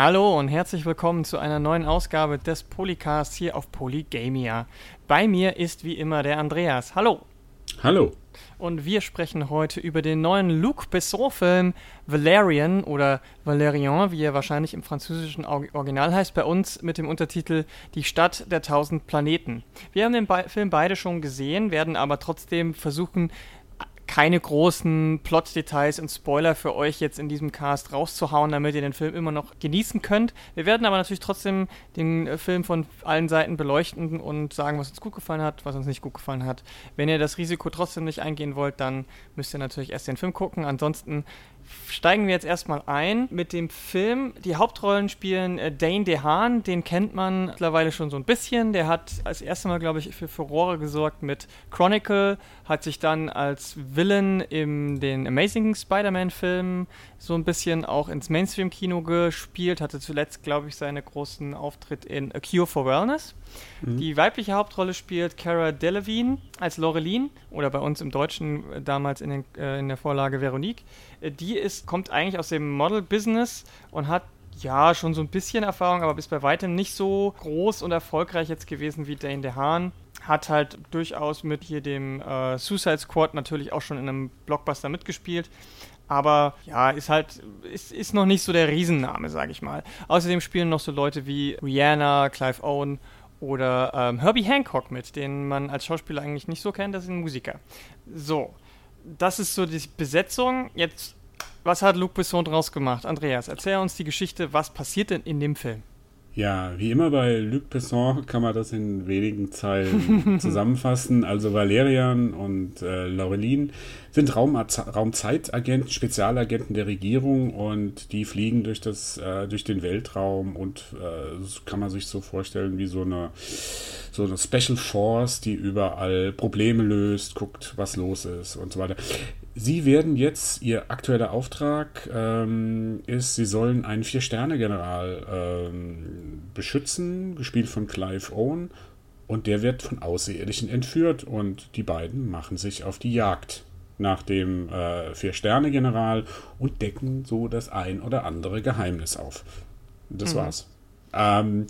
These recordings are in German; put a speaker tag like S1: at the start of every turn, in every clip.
S1: Hallo und herzlich willkommen zu einer neuen Ausgabe des Polycasts hier auf Polygamia. Bei mir ist wie immer der Andreas. Hallo.
S2: Hallo.
S1: Und wir sprechen heute über den neuen Luc Besson-Film Valerian oder Valerian, wie er wahrscheinlich im französischen Original heißt, bei uns mit dem Untertitel Die Stadt der tausend Planeten. Wir haben den Be Film beide schon gesehen, werden aber trotzdem versuchen, keine großen Plot-Details und Spoiler für euch jetzt in diesem Cast rauszuhauen, damit ihr den Film immer noch genießen könnt. Wir werden aber natürlich trotzdem den äh, Film von allen Seiten beleuchten und sagen, was uns gut gefallen hat, was uns nicht gut gefallen hat. Wenn ihr das Risiko trotzdem nicht eingehen wollt, dann müsst ihr natürlich erst den Film gucken. Ansonsten steigen wir jetzt erstmal ein mit dem Film. Die Hauptrollen spielen äh, Dane DeHaan, den kennt man mittlerweile schon so ein bisschen. Der hat als erstes Mal, glaube ich, für Furore gesorgt mit Chronicle, hat sich dann als Villain in den Amazing Spider-Man-Filmen so ein bisschen auch ins Mainstream-Kino gespielt, hatte zuletzt, glaube ich, seinen großen Auftritt in A Cure for Wellness. Mhm. Die weibliche Hauptrolle spielt Cara Delevingne als Laureline oder bei uns im Deutschen äh, damals in, den, äh, in der Vorlage Veronique. Äh, die ist, kommt eigentlich aus dem Model-Business und hat ja schon so ein bisschen Erfahrung, aber ist bei weitem nicht so groß und erfolgreich jetzt gewesen wie Dane DeHaan. Hat halt durchaus mit hier dem äh, Suicide Squad natürlich auch schon in einem Blockbuster mitgespielt. Aber ja, ist halt, ist, ist noch nicht so der Riesenname, sag ich mal. Außerdem spielen noch so Leute wie Rihanna, Clive Owen oder ähm, Herbie Hancock mit, den man als Schauspieler eigentlich nicht so kennt, das ist ein Musiker. So, das ist so die Besetzung. Jetzt, was hat Luc Besson draus gemacht? Andreas, erzähl uns die Geschichte, was passiert denn in dem Film?
S2: Ja, wie immer bei Luc Besson kann man das in wenigen Zeilen zusammenfassen. Also Valerian und äh, Laureline sind Raum, Raumzeitagenten, Spezialagenten der Regierung und die fliegen durch, das, äh, durch den Weltraum und äh, kann man sich so vorstellen wie so eine, so eine Special Force, die überall Probleme löst, guckt, was los ist und so weiter. Sie werden jetzt, Ihr aktueller Auftrag ähm, ist, Sie sollen einen Vier-Sterne-General ähm, beschützen, gespielt von Clive Owen. Und der wird von Außerirdischen entführt und die beiden machen sich auf die Jagd nach dem äh, Vier-Sterne-General und decken so das ein oder andere Geheimnis auf. Das mhm. war's. Ähm,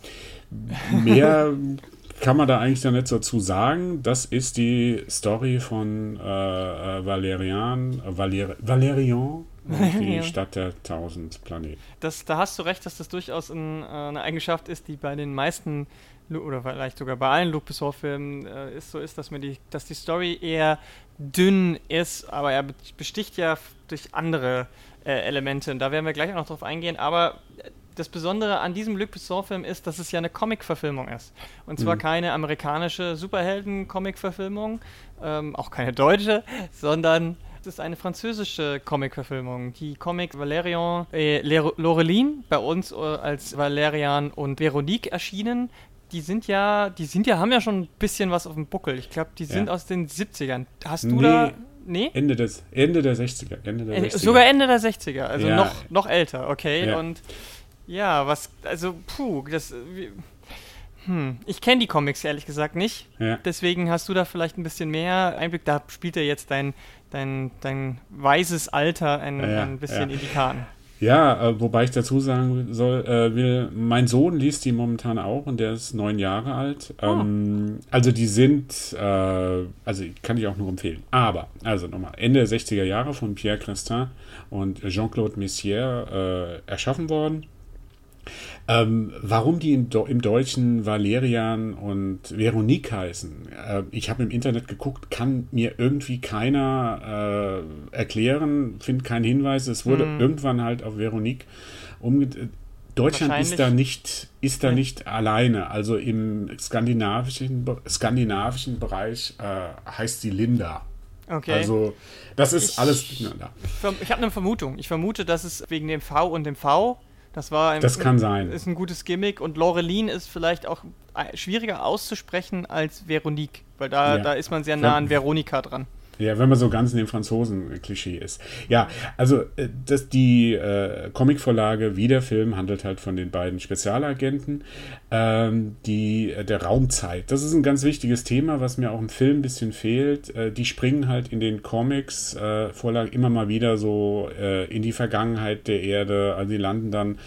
S2: mehr kann man da eigentlich da nicht dazu sagen. Das ist die Story von äh, äh Valerian, äh, Valer, Valerian, die Stadt der tausend Planeten.
S1: Das, da hast du recht, dass das durchaus ein, äh, eine Eigenschaft ist, die bei den meisten oder vielleicht sogar bei allen Luc Besson-Filmen äh, ist so ist, dass mir die, dass die Story eher dünn ist, aber er besticht ja durch andere äh, Elemente. Und da werden wir gleich auch noch drauf eingehen. Aber das Besondere an diesem Luc Besson-Film ist, dass es ja eine Comic-Verfilmung ist. Und zwar mhm. keine amerikanische Superhelden-Comic-Verfilmung, ähm, auch keine deutsche, sondern es ist eine französische Comic-Verfilmung. Die Comic Valerian äh, Laureline, bei uns äh, als Valerian und Veronique erschienen, die sind ja, die sind ja, haben ja schon ein bisschen was auf dem Buckel. Ich glaube, die sind ja. aus den 70ern. Hast du nee. da
S2: Nee? Ende, des, Ende der 60er. Ende der 60er.
S1: Sogar Ende der 60er, also ja. noch, noch älter, okay. Ja. Und ja, was, also, puh, das. Hm, ich kenne die Comics ehrlich gesagt nicht. Ja. Deswegen hast du da vielleicht ein bisschen mehr Einblick. Da spielt ja jetzt dein, dein, dein weises Alter ein, ja, ein bisschen ja. in die Karten.
S2: Ja, äh, wobei ich dazu sagen soll, äh, will, mein Sohn liest die momentan auch und der ist neun Jahre alt. Oh. Ähm, also die sind, äh, also kann ich auch nur empfehlen. Aber, also nochmal, Ende der 60er Jahre von Pierre Crestin und Jean-Claude Messier äh, erschaffen worden. Ähm, warum die im, im, Deutschen Valerian und Veronique heißen, äh, ich habe im Internet geguckt, kann mir irgendwie keiner äh, erklären, finde keinen Hinweis. Es wurde hm. irgendwann halt auf Veronique umgedreht. Deutschland ist da nicht, ist da nicht alleine. Also im skandinavischen, skandinavischen Bereich äh, heißt sie Linda. Okay. Also, das ist ich, alles.
S1: Na, ich habe eine Vermutung. Ich vermute, dass es wegen dem V und dem V das war
S2: ein, das kann sein.
S1: ist ein gutes Gimmick und Laureline ist vielleicht auch schwieriger auszusprechen als Veronique, weil da, ja. da ist man sehr nah an Veronika dran.
S2: Ja, wenn man so ganz in dem Franzosen-Klischee ist. Ja, also äh, das, die äh, Comicvorlage wie der Film handelt halt von den beiden Spezialagenten, ähm, die äh, der Raumzeit. Das ist ein ganz wichtiges Thema, was mir auch im Film ein bisschen fehlt. Äh, die springen halt in den Comics äh, immer mal wieder so äh, in die Vergangenheit der Erde. Also die landen dann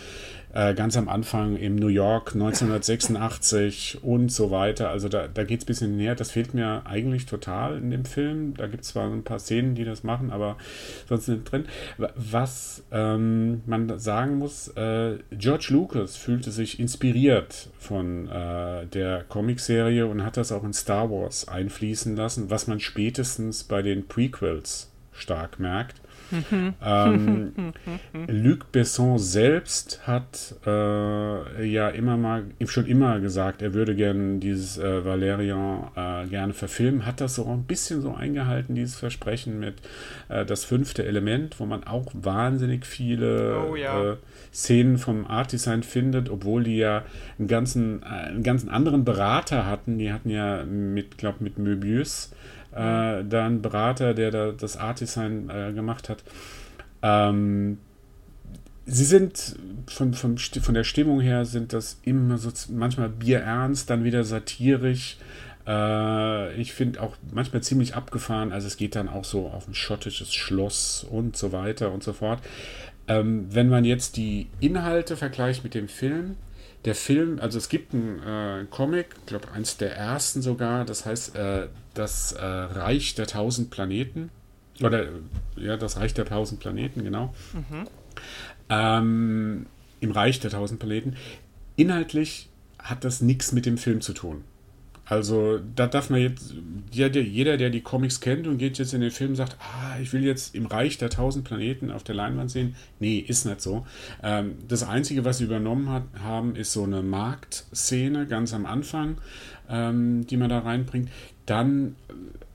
S2: äh, ganz am Anfang im New York 1986 und so weiter. Also da, da geht es ein bisschen näher. Das fehlt mir eigentlich total in dem Film. Da gibt es zwar ein paar Szenen, die das machen, aber sonst nicht drin. Was ähm, man sagen muss, äh, George Lucas fühlte sich inspiriert von äh, der Comicserie und hat das auch in Star Wars einfließen lassen, was man spätestens bei den Prequels stark merkt ähm, Luc Besson selbst hat äh, ja immer mal, schon immer gesagt, er würde gerne dieses äh, Valerian äh, gerne verfilmen, hat das so ein bisschen so eingehalten, dieses Versprechen mit äh, das fünfte Element, wo man auch wahnsinnig viele oh, ja. Äh, Szenen vom Art Design findet, obwohl die ja einen ganzen, äh, einen ganzen anderen Berater hatten. Die hatten ja mit, glaube mit Möbius äh, da Berater, der da das Art Design äh, gemacht hat. Ähm, sie sind von, von, von der Stimmung her sind das immer so manchmal bierernst, dann wieder satirisch. Äh, ich finde auch manchmal ziemlich abgefahren. Also es geht dann auch so auf ein schottisches Schloss und so weiter und so fort. Ähm, wenn man jetzt die Inhalte vergleicht mit dem Film, der Film, also es gibt einen äh, Comic, ich glaube eins der ersten sogar, das heißt äh, das äh, Reich der tausend Planeten. Oder ja, das Reich der tausend Planeten, genau. Mhm. Ähm, Im Reich der tausend Planeten. Inhaltlich hat das nichts mit dem Film zu tun. Also da darf man jetzt, jeder, der die Comics kennt und geht jetzt in den Film, sagt, ah, ich will jetzt im Reich der tausend Planeten auf der Leinwand sehen. Nee, ist nicht so. Ähm, das Einzige, was sie übernommen hat, haben, ist so eine Marktszene ganz am Anfang, ähm, die man da reinbringt. Dann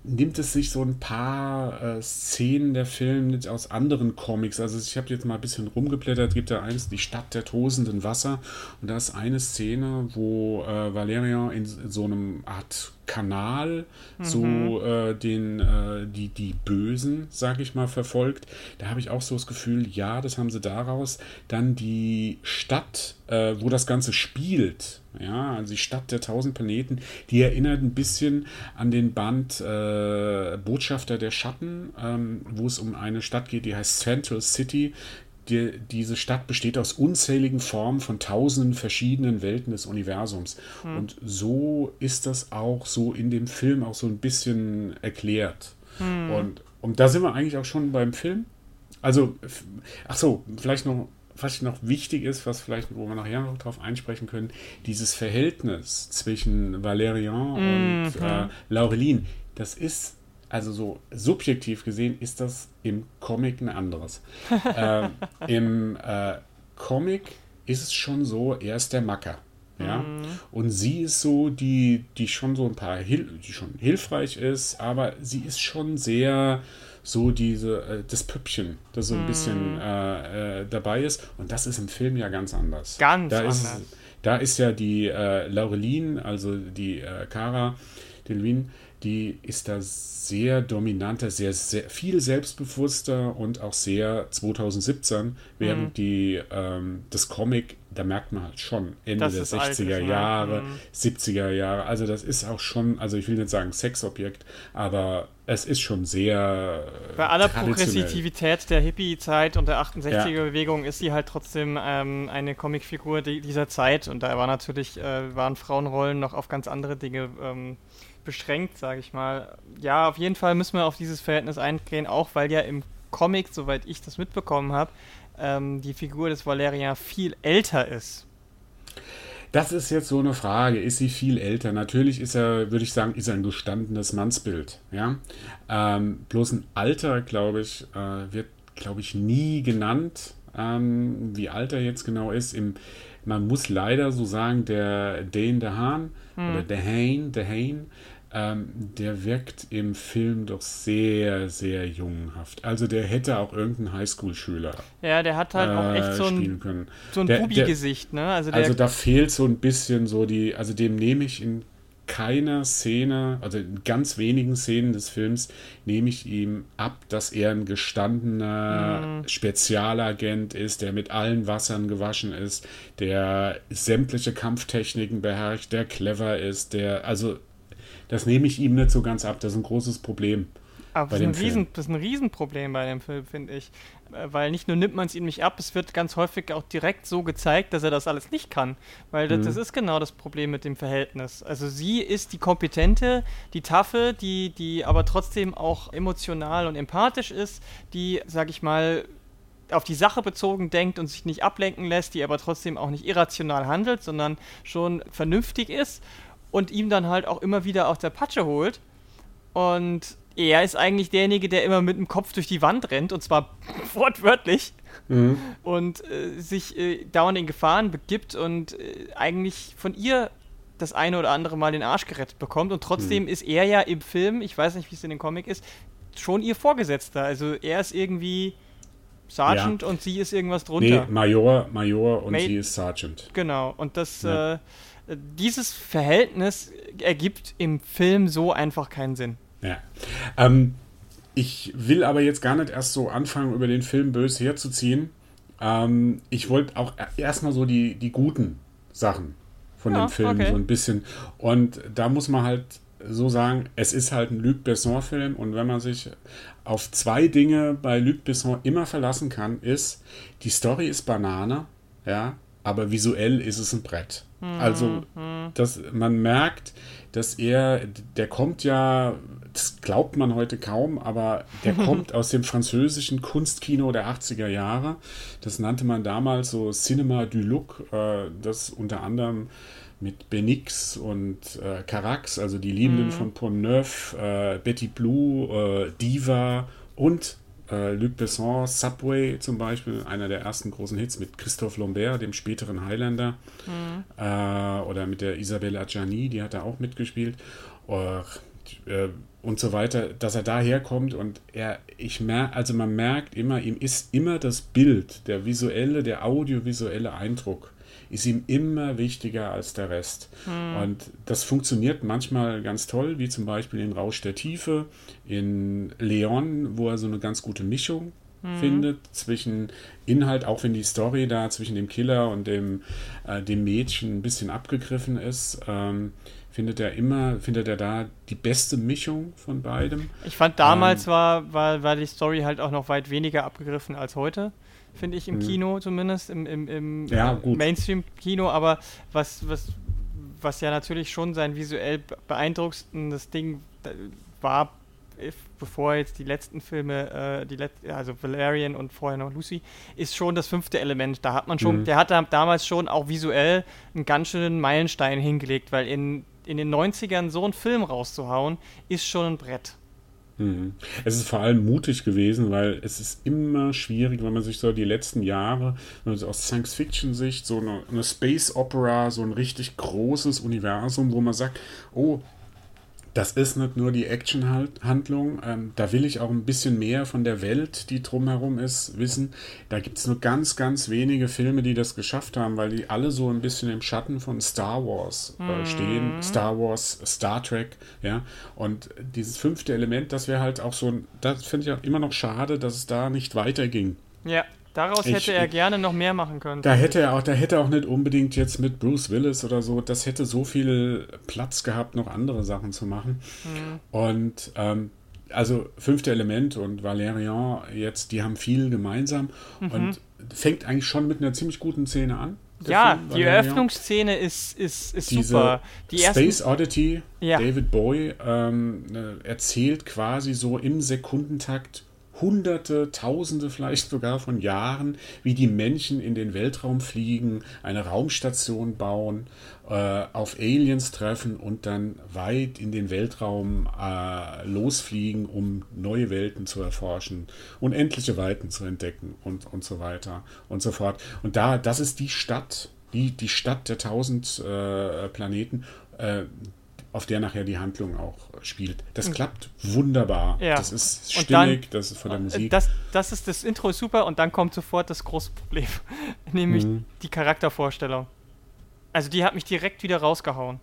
S2: nimmt es sich so ein paar äh, Szenen der Film aus anderen Comics. Also ich habe jetzt mal ein bisschen rumgeblättert, gibt da eins, die Stadt der tosenden Wasser. Und da ist eine Szene, wo äh, Valerian in, in, so einem Art Kanal mhm. so äh, den, äh, die, die Bösen, sag ich mal, verfolgt. Da habe ich auch so das Gefühl, ja, das haben sie daraus. Dann die Stadt, äh, wo das Ganze spielt, ja, also die Stadt der tausend Planeten, die erinnert ein bisschen an den Band äh, Botschafter der Schatten, ähm, wo es um eine Stadt geht, die heißt Central City. Die, diese Stadt besteht aus unzähligen Formen von tausenden verschiedenen Welten des Universums. Hm. Und so ist das auch so in dem Film auch so ein bisschen erklärt. Hm. Und, und da sind wir eigentlich auch schon beim Film. Also, ach so, vielleicht noch was noch wichtig ist, was vielleicht, wo wir nachher noch drauf einsprechen können, dieses Verhältnis zwischen Valerian und mhm. äh, Laureline, das ist, also so subjektiv gesehen, ist das im Comic ein anderes. äh, Im äh, Comic ist es schon so, er ist der Macker. Ja? Mhm. Und sie ist so, die, die schon so ein paar, Hil die schon hilfreich ist, aber sie ist schon sehr so diese, äh, das Püppchen, das so ein mm. bisschen äh, äh, dabei ist. Und das ist im Film ja ganz anders.
S1: Ganz
S2: da
S1: anders.
S2: Ist, da ist ja die äh, Laureline, also die äh, Cara Delvin, die ist da sehr dominanter, sehr, sehr viel selbstbewusster und auch sehr 2017, während mm. die ähm, das Comic da merkt man halt schon Ende der 60er alt, Jahre, mhm. 70er Jahre. Also das ist auch schon, also ich will nicht sagen Sexobjekt, aber es ist schon sehr.
S1: Bei aller Progressivität der Hippie-Zeit und der 68er-Bewegung ja. ist sie halt trotzdem ähm, eine Comicfigur die, dieser Zeit und da war natürlich, äh, waren Frauenrollen noch auf ganz andere Dinge ähm, beschränkt, sage ich mal. Ja, auf jeden Fall müssen wir auf dieses Verhältnis eingehen, auch weil ja im Comic, soweit ich das mitbekommen habe, ähm, die Figur des Valerian viel älter ist.
S2: Das ist jetzt so eine Frage. Ist sie viel älter? Natürlich ist er, würde ich sagen, ist er ein gestandenes Mannsbild. Ja? Ähm, bloß ein Alter, glaube ich, äh, wird, glaube ich, nie genannt, ähm, wie alt er jetzt genau ist. Im, man muss leider so sagen, der Dane DeHaan hm. oder DeHane, DeHane ähm, der wirkt im Film doch sehr, sehr jungenhaft. Also der hätte auch irgendein Highschool-Schüler.
S1: Ja, der hat halt äh, auch echt so ein, können. so ein Bubi-Gesicht, ne?
S2: Also, also da fehlt so ein bisschen so die, also dem nehme ich in keiner Szene, also in ganz wenigen Szenen des Films, nehme ich ihm ab, dass er ein gestandener mhm. Spezialagent ist, der mit allen Wassern gewaschen ist, der sämtliche Kampftechniken beherrscht, der clever ist, der, also das nehme ich ihm nicht so ganz ab. Das ist ein großes Problem.
S1: Aber das ist, ein Riesen, das ist ein Riesenproblem bei dem Film, finde ich. Äh, weil nicht nur nimmt man es ihm nicht ab, es wird ganz häufig auch direkt so gezeigt, dass er das alles nicht kann. Weil das, mhm. das ist genau das Problem mit dem Verhältnis. Also sie ist die Kompetente, die Taffe, die, die aber trotzdem auch emotional und empathisch ist, die, sag ich mal, auf die Sache bezogen denkt und sich nicht ablenken lässt, die aber trotzdem auch nicht irrational handelt, sondern schon vernünftig ist und ihm dann halt auch immer wieder aus der Patsche holt. Und er ist eigentlich derjenige, der immer mit dem Kopf durch die Wand rennt, und zwar wortwörtlich. Mhm. Und äh, sich äh, dauernd in Gefahren begibt und äh, eigentlich von ihr das eine oder andere Mal den Arsch gerettet bekommt. Und trotzdem mhm. ist er ja im Film, ich weiß nicht, wie es in dem Comic ist, schon ihr Vorgesetzter. Also er ist irgendwie Sergeant ja. und sie ist irgendwas drunter.
S2: Nee, Major, Major und Ma sie ist Sergeant.
S1: Genau. Und das, ja. äh, dieses Verhältnis ergibt im Film so einfach keinen Sinn.
S2: Ja. Ähm, ich will aber jetzt gar nicht erst so anfangen, über den Film böse herzuziehen. Ähm, ich wollte auch erstmal so die, die guten Sachen von ja, dem Film okay. so ein bisschen. Und da muss man halt so sagen, es ist halt ein Luc Besson-Film und wenn man sich auf zwei Dinge bei Luc Besson immer verlassen kann, ist, die Story ist Banane, ja, aber visuell ist es ein Brett. Mhm. Also, hm. das, man merkt, dass er, der kommt ja, das glaubt man heute kaum, aber der kommt aus dem französischen Kunstkino der 80er Jahre. Das nannte man damals so Cinema du Look, äh, das unter anderem mit Benix und äh, Carax, also die Liebenden mhm. von Pont-Neuf, äh, Betty Blue, Diva und äh, Luc Besson, Subway zum Beispiel, einer der ersten großen Hits mit Christophe Lambert, dem späteren Highlander, mhm. äh, oder mit der Isabelle Adjani, die hat da auch mitgespielt. Or, äh, und so weiter, dass er daherkommt und er, ich merke, also man merkt immer, ihm ist immer das Bild, der visuelle, der audiovisuelle Eindruck ist ihm immer wichtiger als der Rest. Mhm. Und das funktioniert manchmal ganz toll, wie zum Beispiel in Rausch der Tiefe, in Leon, wo er so eine ganz gute Mischung mhm. findet zwischen Inhalt, auch wenn die Story da zwischen dem Killer und dem, äh, dem Mädchen ein bisschen abgegriffen ist. Ähm, findet er immer, findet er da die beste Mischung von beidem.
S1: Ich fand damals ähm, war, war, war die Story halt auch noch weit weniger abgegriffen als heute finde ich, im mhm. Kino zumindest, im, im, im
S2: ja,
S1: Mainstream-Kino, aber was, was, was ja natürlich schon sein visuell beeindruckendes Ding war, bevor jetzt die letzten Filme, äh, die Let also Valerian und vorher noch Lucy, ist schon das fünfte Element. Da hat man schon, mhm. der hat da damals schon auch visuell einen ganz schönen Meilenstein hingelegt, weil in, in den 90ern so einen Film rauszuhauen, ist schon ein Brett.
S2: Mhm. Es ist vor allem mutig gewesen, weil es ist immer schwierig, wenn man sich so die letzten Jahre, wenn aus Science-Fiction-Sicht, so eine, eine Space Opera, so ein richtig großes Universum, wo man sagt, oh, das ist nicht nur die Action-Handlung, ähm, da will ich auch ein bisschen mehr von der Welt, die drumherum ist, wissen. Da gibt es nur ganz, ganz wenige Filme, die das geschafft haben, weil die alle so ein bisschen im Schatten von Star Wars äh, mhm. stehen. Star Wars, Star Trek, ja. Und dieses fünfte Element, das wäre halt auch so ein, das finde ich auch immer noch schade, dass es da nicht weiterging.
S1: Ja. Daraus ich, hätte er gerne noch mehr machen können.
S2: Da hätte er auch, da hätte er auch nicht unbedingt jetzt mit Bruce Willis oder so, das hätte so viel Platz gehabt, noch andere Sachen zu machen. Mhm. Und ähm, also fünfte Element und Valerian jetzt, die haben viel gemeinsam mhm. und fängt eigentlich schon mit einer ziemlich guten Szene an.
S1: Ja, Film, die Eröffnungsszene ist, ist, ist
S2: Diese
S1: super.
S2: Die Space Oddity, ja. David Bowie ähm, äh, erzählt quasi so im Sekundentakt Hunderte, Tausende vielleicht sogar von Jahren, wie die Menschen in den Weltraum fliegen, eine Raumstation bauen, äh, auf Aliens treffen und dann weit in den Weltraum äh, losfliegen, um neue Welten zu erforschen, unendliche Weiten zu entdecken und, und so weiter und so fort. Und da, das ist die Stadt, die, die Stadt der tausend äh, Planeten, äh, auf der nachher die Handlung auch spielt. Das mhm. klappt wunderbar. Ja. Das ist stimmig, dann, das ist von der Musik.
S1: Das, das ist das Intro ist super und dann kommt sofort das große Problem, nämlich mhm. die Charaktervorstellung. Also die hat mich direkt wieder rausgehauen.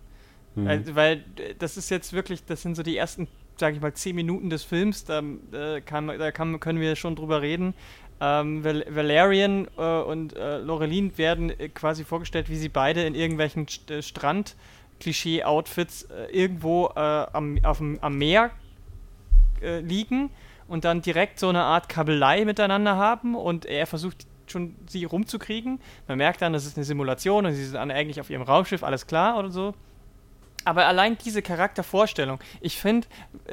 S1: Mhm. Also, weil das ist jetzt wirklich, das sind so die ersten, sage ich mal, zehn Minuten des Films, da, äh, kann, da kann, können wir schon drüber reden. Ähm, Val Valerian äh, und äh, Lorelin werden äh, quasi vorgestellt, wie sie beide in irgendwelchen St äh, Strand Klischee-Outfits äh, irgendwo äh, am, auf am Meer äh, liegen und dann direkt so eine Art Kabelei miteinander haben und er versucht schon sie rumzukriegen. Man merkt dann, das ist eine Simulation und sie sind eigentlich auf ihrem Raumschiff, alles klar oder so. Aber allein diese Charaktervorstellung, ich finde,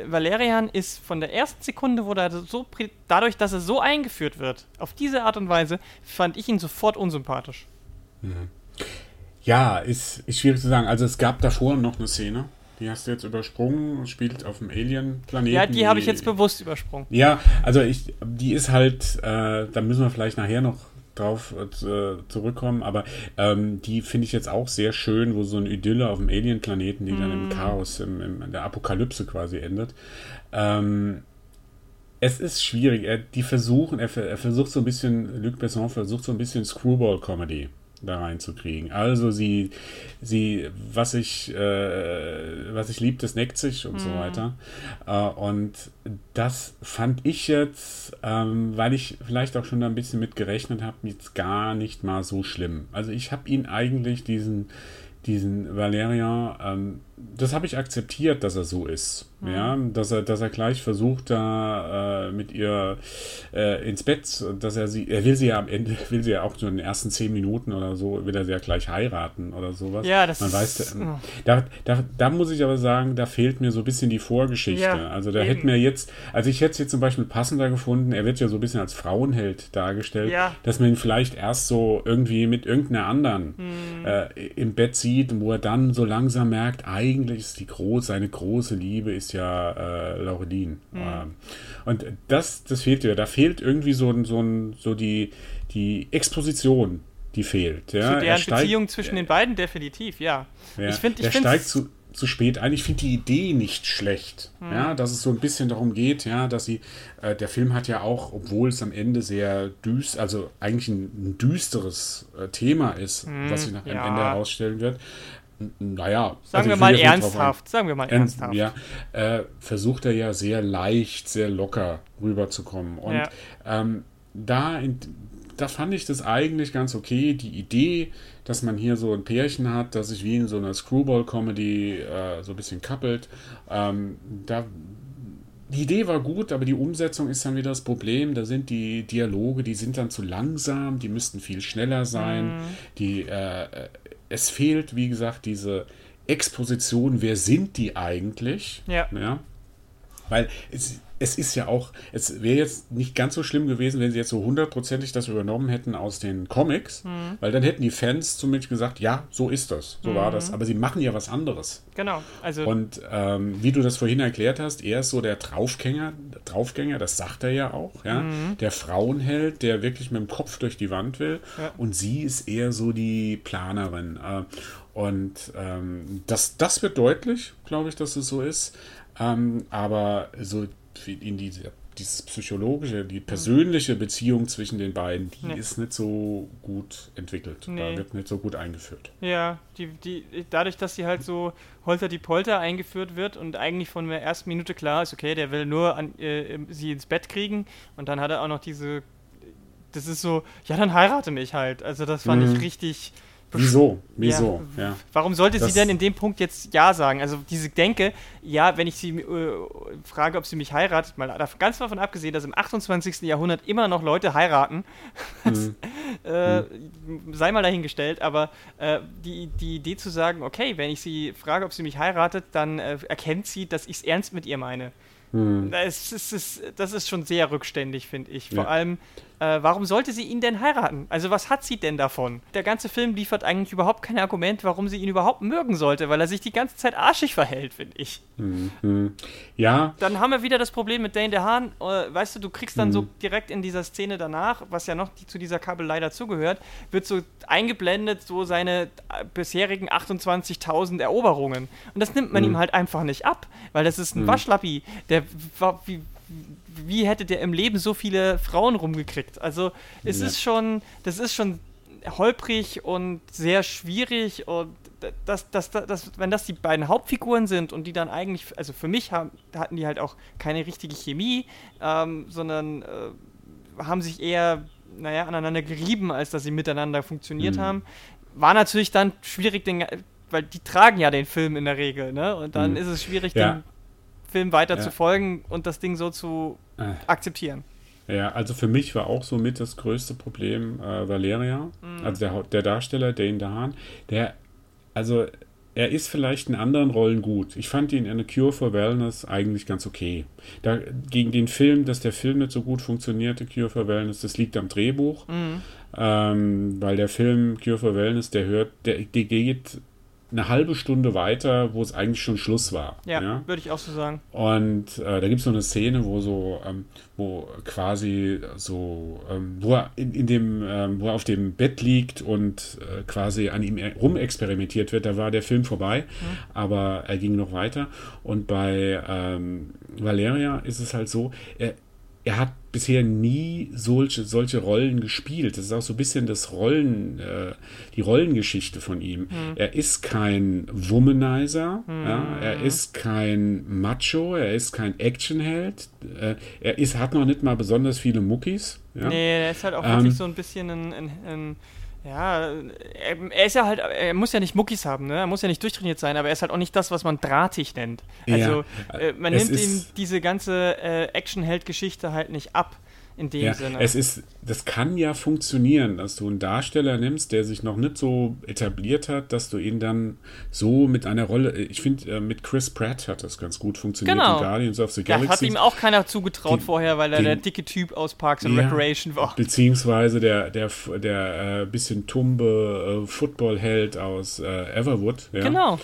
S1: Valerian ist von der ersten Sekunde, wo er so, dadurch, dass er so eingeführt wird, auf diese Art und Weise, fand ich ihn sofort unsympathisch.
S2: Mhm. Ja, ist, ist schwierig zu sagen. Also es gab davor noch eine Szene, die hast du jetzt übersprungen, spielt auf dem Alien-Planeten.
S1: Ja, die, habe ich jetzt bewusst übersprungen.
S2: Ja, also ich, die ist halt, äh, da müssen wir vielleicht nachher noch drauf äh, zurückkommen, aber ähm, die finde ich jetzt auch sehr schön, wo so ein Idylle auf dem Alien-Planeten, die mm. dann im mhm. Chaos, im, im, in der Apokalypse quasi endet. Ähm, es ist schwierig. Er, die versuchen, er, er, versucht so ein bisschen, Luc Besson versucht so ein bisschen Screwball-Comedy da reinzukriegen. Also sie, sie, was ich, äh, was ich liebt, das neckt sich und mhm. so weiter. Äh, und das fand ich jetzt, ähm, weil ich vielleicht auch schon da ein bisschen mit gerechnet habe, jetzt gar nicht mal so schlimm. Also ich habe ihn eigentlich diesen, diesen Valerian, ähm, das habe ich akzeptiert, dass er so ist. Mhm. Ja, dass er, dass er gleich versucht, da äh, mit ihr äh, ins Bett, dass er sie, er will sie ja am Ende, will sie ja auch nur in den ersten zehn Minuten oder so, will er sie ja gleich heiraten oder sowas.
S1: Ja, das
S2: Man ist, weiß, oh. da, da, da muss ich aber sagen, da fehlt mir so ein bisschen die Vorgeschichte. Ja, also da eben. hätte mir jetzt, also ich hätte es jetzt zum Beispiel passender gefunden, er wird ja so ein bisschen als Frauenheld dargestellt,
S1: ja.
S2: dass man ihn vielleicht erst so irgendwie mit irgendeiner anderen mhm. äh, im Bett sieht, wo er dann so langsam merkt, eigentlich ist die große, seine große Liebe ist ja äh, Laureline. Mhm. Ähm, und das, das fehlt dir. Da fehlt irgendwie so, so, so die, die Exposition, die fehlt. Ja?
S1: Zu deren steigt, Beziehung zwischen den beiden definitiv, ja.
S2: ja ich finde, ich er steigt zu, zu spät ein. Ich finde die Idee nicht schlecht. Mhm. Ja, dass es so ein bisschen darum geht, ja, dass sie, äh, der Film hat ja auch, obwohl es am Ende sehr düster, also eigentlich ein, ein düsteres äh, Thema ist, mhm, was sich nach ja. Ende herausstellen wird, naja,
S1: sagen also wir mal ernsthaft, sagen wir mal ernsthaft.
S2: Ja, äh, versucht er ja sehr leicht, sehr locker rüberzukommen. Und ja. ähm, da, in, da fand ich das eigentlich ganz okay. Die Idee, dass man hier so ein Pärchen hat, das sich wie in so einer Screwball-Comedy äh, so ein bisschen kappelt, ähm, da die Idee war gut, aber die Umsetzung ist dann wieder das Problem. Da sind die Dialoge, die sind dann zu langsam, die müssten viel schneller sein. Mm. Die äh, es fehlt, wie gesagt, diese Exposition, wer sind die eigentlich?
S1: Ja.
S2: ja? Weil es, es ist ja auch, es wäre jetzt nicht ganz so schlimm gewesen, wenn sie jetzt so hundertprozentig das übernommen hätten aus den Comics, mhm. weil dann hätten die Fans zumindest gesagt, ja, so ist das, so mhm. war das. Aber sie machen ja was anderes.
S1: Genau. Also
S2: Und ähm, wie du das vorhin erklärt hast, er ist so der Draufgänger, Draufgänger, das sagt er ja auch, ja. Mhm. Der Frauenheld, der wirklich mit dem Kopf durch die Wand will. Ja. Und sie ist eher so die Planerin. Äh, und ähm, das, das wird deutlich, glaube ich, dass es so ist. Ähm, aber so in diese, dieses psychologische, die persönliche Beziehung zwischen den beiden, die nee. ist nicht so gut entwickelt. Nee. Da wird nicht so gut eingeführt.
S1: Ja, die, die, dadurch, dass sie halt so holter die Polter eingeführt wird und eigentlich von der ersten Minute klar ist, okay, der will nur an, äh, sie ins Bett kriegen und dann hat er auch noch diese, das ist so, ja, dann heirate mich halt. Also das fand mhm. ich richtig
S2: Wieso? Wieso?
S1: Ja. ja. Warum sollte das sie denn in dem Punkt jetzt Ja sagen? Also diese Denke, ja, wenn ich sie äh, frage, ob sie mich heiratet, mal ganz davon abgesehen, dass im 28. Jahrhundert immer noch Leute heiraten, mhm. äh, mhm. sei mal dahingestellt, aber äh, die, die Idee zu sagen, okay, wenn ich sie frage, ob sie mich heiratet, dann äh, erkennt sie, dass ich es ernst mit ihr meine. Mhm. Das, ist, das ist schon sehr rückständig, finde ich. Vor ja. allem, äh, warum sollte sie ihn denn heiraten? Also was hat sie denn davon? Der ganze Film liefert eigentlich überhaupt kein Argument, warum sie ihn überhaupt mögen sollte, weil er sich die ganze Zeit arschig verhält, finde ich.
S2: Mhm. Ja.
S1: Dann haben wir wieder das Problem mit Dane DeHaan. Äh, weißt du, du kriegst dann mhm. so direkt in dieser Szene danach, was ja noch die, zu dieser Kabelei dazugehört, wird so eingeblendet, so seine äh, bisherigen 28.000 Eroberungen. Und das nimmt man mhm. ihm halt einfach nicht ab, weil das ist ein mhm. Waschlappi, der wie, wie hätte der im Leben so viele Frauen rumgekriegt? Also es ja. ist schon, das ist schon holprig und sehr schwierig und das, das, das, das, wenn das die beiden Hauptfiguren sind und die dann eigentlich, also für mich haben, hatten die halt auch keine richtige Chemie, ähm, sondern äh, haben sich eher, naja, aneinander gerieben, als dass sie miteinander funktioniert mhm. haben. War natürlich dann schwierig, den, weil die tragen ja den Film in der Regel, ne? Und dann mhm. ist es schwierig, ja. den Film weiter ja. zu folgen und das Ding so zu äh. akzeptieren.
S2: Ja, also für mich war auch somit das größte Problem äh, Valeria, mhm. also der, der Darsteller Dane DeHaan, der, also er ist vielleicht in anderen Rollen gut. Ich fand ihn in A Cure for Wellness eigentlich ganz okay. Da, gegen den Film, dass der Film nicht so gut funktionierte, Cure for Wellness, das liegt am Drehbuch. Mhm. Ähm, weil der Film Cure for Wellness, der hört, der, der geht eine halbe Stunde weiter, wo es eigentlich schon Schluss war.
S1: Ja, ja? würde ich auch so sagen.
S2: Und äh, da gibt es so eine Szene, wo so, ähm, wo quasi so, ähm, wo er in, in dem, ähm, wo er auf dem Bett liegt und äh, quasi an ihm rumexperimentiert wird. Da war der Film vorbei, mhm. aber er ging noch weiter. Und bei ähm, Valeria ist es halt so, er, er hat bisher nie solche, solche Rollen gespielt. Das ist auch so ein bisschen das Rollen, äh, die Rollengeschichte von ihm. Mhm. Er ist kein Womanizer, mhm. ja, er ist kein Macho, er ist kein Actionheld, äh, er ist, hat noch nicht mal besonders viele Muckis.
S1: Ja. Nee, er ist halt auch ähm, wirklich so ein bisschen ein, ein, ein ja, er, er, ist ja halt, er muss ja nicht Muckis haben, ne? Er muss ja nicht durchtrainiert sein, aber er ist halt auch nicht das, was man drahtig nennt. Also ja, äh, man nimmt ihm diese ganze äh, Action-Held-Geschichte halt nicht ab in dem
S2: ja,
S1: Sinne.
S2: Es ist, das kann ja funktionieren, dass du einen Darsteller nimmst, der sich noch nicht so etabliert hat, dass du ihn dann so mit einer Rolle, ich finde, äh, mit Chris Pratt hat das ganz gut funktioniert
S1: genau.
S2: in Guardians of the Galaxy.
S1: Das hat ihm auch keiner zugetraut den, vorher, weil er den, der dicke Typ aus Parks and ja, Recreation war.
S2: Beziehungsweise der, der, der äh, bisschen tumbe äh, Footballheld aus äh, Everwood. Ja.
S1: Genau.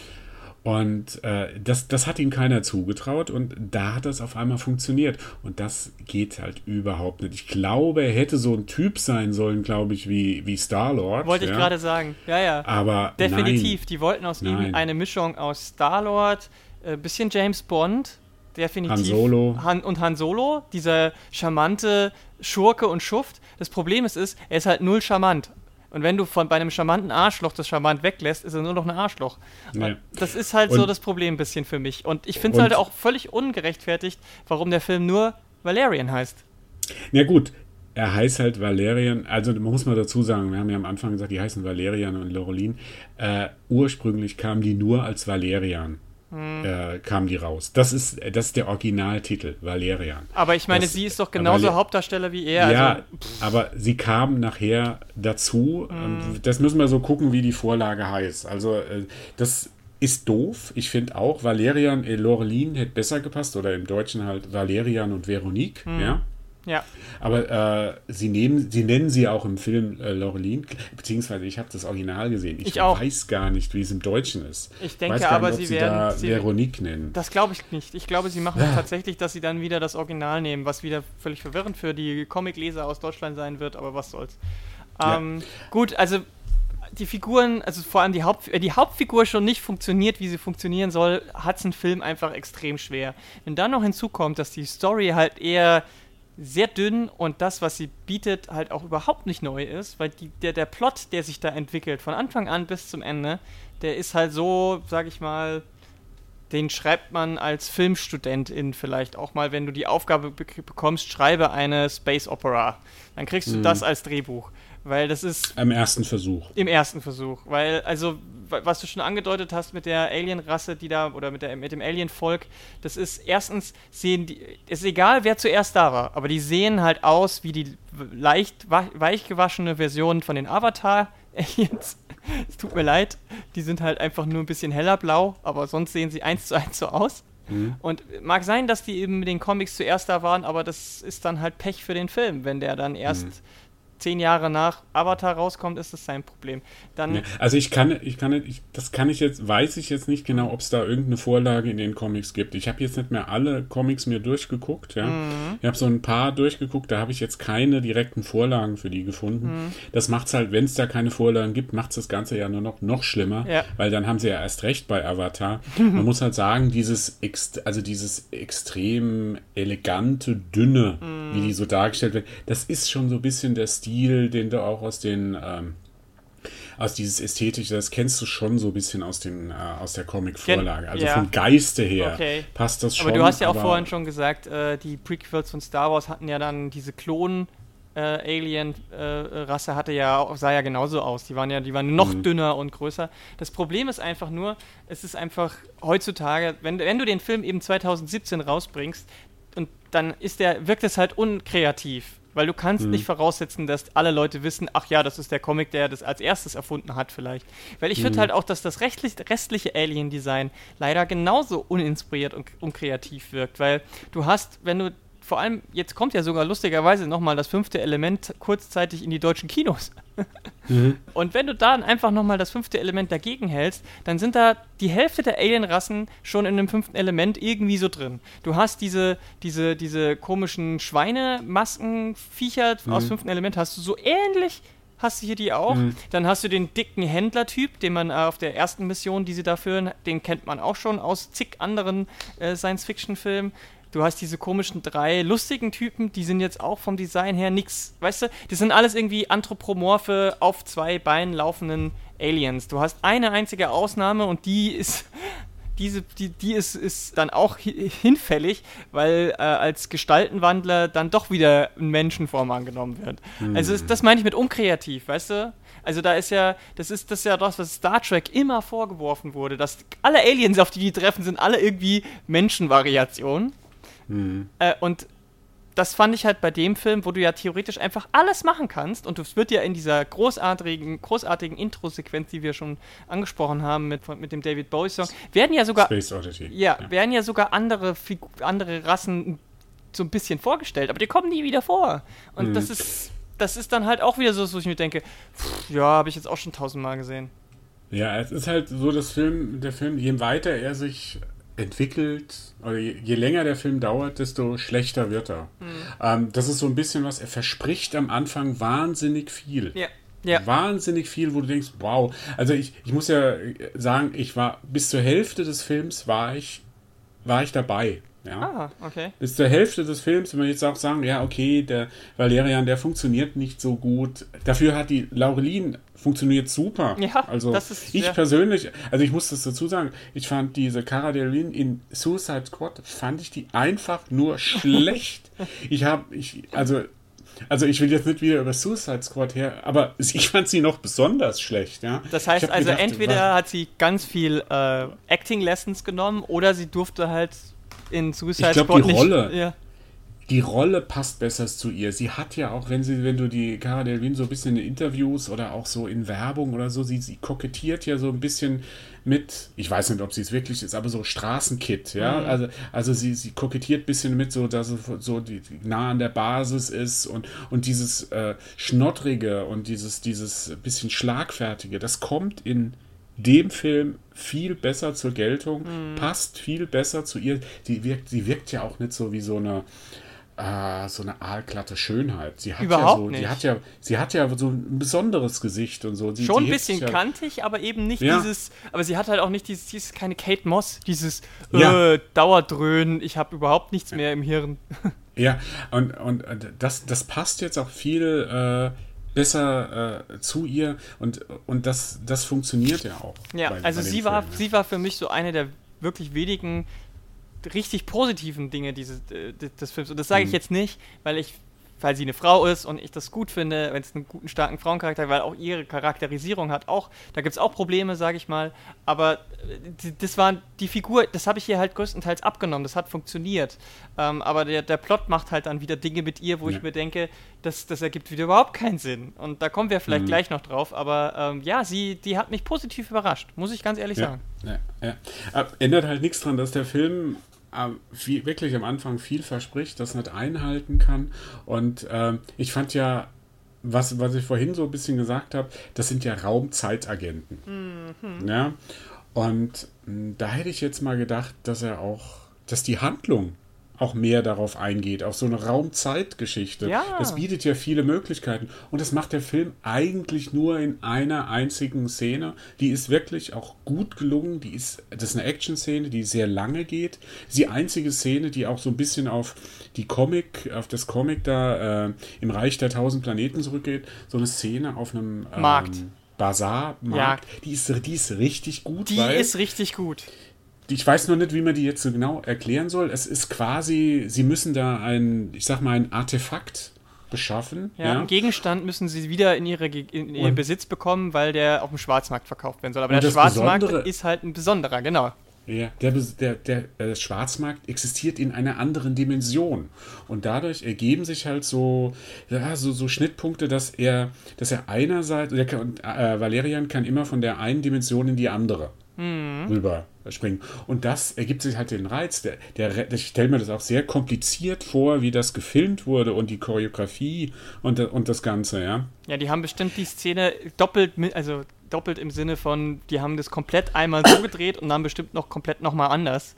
S2: Und äh, das, das hat ihm keiner zugetraut und da hat das auf einmal funktioniert. Und das geht halt überhaupt nicht. Ich glaube, er hätte so ein Typ sein sollen, glaube ich, wie, wie Star-Lord.
S1: Wollte ja. ich gerade sagen. Ja, ja.
S2: Aber
S1: definitiv.
S2: Nein.
S1: Die wollten aus nein. ihm eine Mischung aus Star-Lord, äh, bisschen James Bond, definitiv.
S2: Han Solo.
S1: Han und Han Solo, dieser charmante Schurke und Schuft. Das Problem ist, ist, er ist halt null charmant. Und wenn du von bei einem charmanten Arschloch das charmant weglässt, ist er nur noch ein Arschloch. Nee. Das ist halt und so das Problem ein bisschen für mich. Und ich finde es halt auch völlig ungerechtfertigt, warum der Film nur Valerian heißt.
S2: Ja gut, er heißt halt Valerian, also man muss mal dazu sagen, wir haben ja am Anfang gesagt, die heißen Valerian und Lorelin. Äh, ursprünglich kamen die nur als Valerian hm. äh, kam die raus. Das ist, das ist der Originaltitel, Valerian.
S1: Aber ich meine, das, sie ist doch genauso Valer Hauptdarsteller wie er.
S2: Ja, also, aber sie kam nachher dazu. Hm. Das müssen wir so gucken, wie die Vorlage heißt. Also, äh, das ist doof. Ich finde auch, Valerian et Lorelin hätte besser gepasst. Oder im Deutschen halt Valerian und Veronique. Hm. Ja.
S1: Ja.
S2: Aber äh, sie, nehmen, sie nennen sie auch im Film äh, Laureline, beziehungsweise ich habe das Original gesehen. Ich, ich weiß gar nicht, wie es im Deutschen ist.
S1: Ich denke weiß aber,
S2: nicht,
S1: sie, sie werden
S2: da sie, Veronique nennen.
S1: Das glaube ich nicht. Ich glaube, sie machen ja. tatsächlich, dass sie dann wieder das Original nehmen, was wieder völlig verwirrend für die Comicleser aus Deutschland sein wird, aber was soll's. Ähm, ja. Gut, also die Figuren, also vor allem die, Haupt, äh, die Hauptfigur schon nicht funktioniert, wie sie funktionieren soll, hat es ein Film einfach extrem schwer. Wenn dann noch hinzukommt, dass die Story halt eher sehr dünn und das, was sie bietet, halt auch überhaupt nicht neu ist, weil die, der, der Plot, der sich da entwickelt, von Anfang an bis zum Ende, der ist halt so, sag ich mal, den schreibt man als Filmstudentin vielleicht auch mal, wenn du die Aufgabe be bekommst, schreibe eine Space Opera. Dann kriegst du mhm. das als Drehbuch. Weil das ist.
S2: Im ersten Versuch.
S1: Im ersten Versuch. Weil, also, was du schon angedeutet hast mit der Alien-Rasse, die da, oder mit, der, mit dem Alien-Volk, das ist erstens, sehen die, ist egal, wer zuerst da war, aber die sehen halt aus wie die leicht weichgewaschene Version von den Avatar-Aliens. es tut mir leid, die sind halt einfach nur ein bisschen heller blau, aber sonst sehen sie eins zu eins so aus. Mhm. Und mag sein, dass die eben mit den Comics zuerst da waren, aber das ist dann halt Pech für den Film, wenn der dann erst mhm zehn Jahre nach Avatar rauskommt, ist das sein Problem. Dann
S2: ja, also ich kann, ich kann, ich, das kann ich jetzt, weiß ich jetzt nicht genau, ob es da irgendeine Vorlage in den Comics gibt. Ich habe jetzt nicht mehr alle Comics mir durchgeguckt. Ja. Mhm. Ich habe so ein paar durchgeguckt, da habe ich jetzt keine direkten Vorlagen für die gefunden. Mhm. Das macht es halt, wenn es da keine Vorlagen gibt, macht es das Ganze ja nur noch, noch schlimmer, ja. weil dann haben sie ja erst recht bei Avatar. Man muss halt sagen, dieses, also dieses extrem elegante, dünne, mhm. wie die so dargestellt wird, das ist schon so ein bisschen der Stil Stil, den du auch aus den ähm, aus dieses ästhetische, das kennst du schon so ein bisschen aus den äh, aus der Comic-Vorlage. Also ja. vom Geiste her okay. passt das schon.
S1: Aber du hast ja auch vorhin schon gesagt, äh, die Prequels von Star Wars hatten ja dann diese Klonen äh, Alien-Rasse hatte ja sah ja genauso aus. Die waren ja, die waren noch mhm. dünner und größer. Das Problem ist einfach nur, es ist einfach heutzutage, wenn, wenn du den Film eben 2017 rausbringst, und dann ist der, wirkt es halt unkreativ. Weil du kannst mhm. nicht voraussetzen, dass alle Leute wissen, ach ja, das ist der Comic, der das als erstes erfunden hat vielleicht. Weil ich mhm. finde halt auch, dass das restliche Alien-Design leider genauso uninspiriert und unkreativ wirkt. Weil du hast, wenn du vor allem, jetzt kommt ja sogar lustigerweise nochmal das fünfte Element kurzzeitig in die deutschen Kinos. Mhm. Und wenn du dann einfach nochmal das fünfte Element dagegen hältst, dann sind da die Hälfte der Alienrassen schon in dem fünften Element irgendwie so drin. Du hast diese, diese, diese komischen Schweinemaskenviecher mhm. aus fünften Element, hast du so ähnlich hast du hier die auch. Mhm. Dann hast du den dicken Händlertyp, den man äh, auf der ersten Mission, die sie da führen, den kennt man auch schon aus zig anderen äh, Science-Fiction-Filmen. Du hast diese komischen drei lustigen Typen, die sind jetzt auch vom Design her nix, weißt du? Die sind alles irgendwie anthropomorphe, auf zwei Beinen laufenden Aliens. Du hast eine einzige Ausnahme und die ist diese, die, die ist, ist dann auch hinfällig, weil äh, als Gestaltenwandler dann doch wieder in Menschenform angenommen wird. Hm. Also ist, das meine ich mit unkreativ, weißt du? Also da ist ja, das ist das ist ja das, was Star Trek immer vorgeworfen wurde, dass alle Aliens, auf die die treffen, sind alle irgendwie Menschenvariationen. Mhm. Äh, und das fand ich halt bei dem Film, wo du ja theoretisch einfach alles machen kannst und es wird ja in dieser großartigen, großartigen Intro-Sequenz, die wir schon angesprochen haben mit, mit dem David Bowie-Song, werden ja sogar Space Oddity. Ja, ja. werden ja sogar andere, andere Rassen so ein bisschen vorgestellt, aber die kommen nie wieder vor. Und mhm. das ist das ist dann halt auch wieder so, wo ich mir denke, pff, ja, habe ich jetzt auch schon tausendmal gesehen.
S2: Ja, es ist halt so, dass Film, der Film, je weiter er sich entwickelt, oder je, je, länger der Film dauert, desto schlechter wird er. Mhm. Ähm, das ist so ein bisschen was, er verspricht am Anfang wahnsinnig viel. Ja. Ja. Wahnsinnig viel, wo du denkst, wow. Also ich, ich muss ja sagen, ich war bis zur Hälfte des Films war ich, war ich dabei. Ja. Ah, okay. Bis zur Hälfte des Films, wenn wir jetzt auch sagen, ja, okay, der Valerian, der funktioniert nicht so gut. Dafür hat die Laurelin funktioniert super. Ja, also ist, ich ja. persönlich, also ich muss das dazu sagen, ich fand diese Cara Delevingne in Suicide Squad, fand ich die einfach nur schlecht. ich habe, ich, also also ich will jetzt nicht wieder über Suicide Squad her, aber ich fand sie noch besonders schlecht, ja.
S1: Das heißt also gedacht, entweder hat sie ganz viel äh, Acting Lessons genommen oder sie durfte halt in Suicide
S2: ich glaub, Squad die nicht. Rolle, ja. Die Rolle passt besser zu ihr. Sie hat ja auch, wenn sie, wenn du die Cara Delvin so ein bisschen in Interviews oder auch so in Werbung oder so, sie, sie kokettiert ja so ein bisschen mit, ich weiß nicht, ob sie es wirklich ist, aber so Straßenkit, ja. Mhm. Also, also sie, sie kokettiert ein bisschen mit, so dass es so die, die nah an der Basis ist und, und dieses äh, Schnottrige und dieses, dieses bisschen Schlagfertige, das kommt in dem Film viel besser zur Geltung, mhm. passt viel besser zu ihr. Sie wirkt, sie wirkt ja auch nicht so wie so eine äh, so eine aalglatte Schönheit. Sie hat Überhaupt ja so, nicht. Sie hat ja, sie hat ja so ein besonderes Gesicht und so.
S1: Sie, Schon ein bisschen ja, kantig, aber eben nicht ja. dieses, aber sie hat halt auch nicht dieses, dieses keine Kate Moss, dieses äh, Dauerdröhnen, ich habe überhaupt nichts mehr im Hirn.
S2: Ja, und, und das, das passt jetzt auch viel äh, besser äh, zu ihr und, und das, das funktioniert ja auch.
S1: Ja, bei, also bei sie, war, sie war für mich so eine der wirklich wenigen richtig positiven Dinge dieses, äh, des Films. Und das sage ich mhm. jetzt nicht, weil ich weil sie eine Frau ist und ich das gut finde, wenn es einen guten, starken Frauencharakter, weil auch ihre Charakterisierung hat auch, da gibt es auch Probleme, sage ich mal, aber äh, das war die Figur, das habe ich ihr halt größtenteils abgenommen, das hat funktioniert, ähm, aber der, der Plot macht halt dann wieder Dinge mit ihr, wo ja. ich mir denke, das, das ergibt wieder überhaupt keinen Sinn und da kommen wir vielleicht mhm. gleich noch drauf, aber ähm, ja, sie, die hat mich positiv überrascht, muss ich ganz ehrlich
S2: ja.
S1: sagen.
S2: Ja, ja. Ändert halt nichts dran, dass der Film viel, wirklich am Anfang viel verspricht, das nicht einhalten kann. Und äh, ich fand ja, was, was ich vorhin so ein bisschen gesagt habe, das sind ja Raumzeitagenten. Mhm. Ja? Und mh, da hätte ich jetzt mal gedacht, dass er auch, dass die Handlung auch mehr darauf eingeht, auf so eine Raumzeitgeschichte. Ja. Das bietet ja viele Möglichkeiten. Und das macht der Film eigentlich nur in einer einzigen Szene. Die ist wirklich auch gut gelungen. Die ist, das ist eine Action-Szene, die sehr lange geht. Die einzige Szene, die auch so ein bisschen auf die Comic, auf das Comic da äh, im Reich der tausend Planeten zurückgeht. So eine Szene auf einem
S1: ähm, Markt.
S2: Bazar-Markt. Ja. Die, ist, die ist richtig gut.
S1: Die ist richtig gut
S2: ich weiß noch nicht, wie man die jetzt so genau erklären soll. Es ist quasi, sie müssen da ein, ich sag mal, ein Artefakt beschaffen.
S1: Ja, ja. Einen Gegenstand müssen sie wieder in, ihre, in ihren Besitz bekommen, weil der auf dem Schwarzmarkt verkauft werden soll. Aber der Schwarzmarkt Besondere ist halt ein besonderer, genau.
S2: Ja, der, der, der, der Schwarzmarkt existiert in einer anderen Dimension. Und dadurch ergeben sich halt so, ja, so, so Schnittpunkte, dass er, dass er einerseits, der kann, äh, Valerian kann immer von der einen Dimension in die andere mhm. rüber springen. Und das ergibt sich halt den Reiz. Der, der, ich stelle mir das auch sehr kompliziert vor, wie das gefilmt wurde und die Choreografie und, und das Ganze, ja.
S1: Ja, die haben bestimmt die Szene doppelt, also doppelt im Sinne von, die haben das komplett einmal so gedreht und dann bestimmt noch komplett nochmal anders.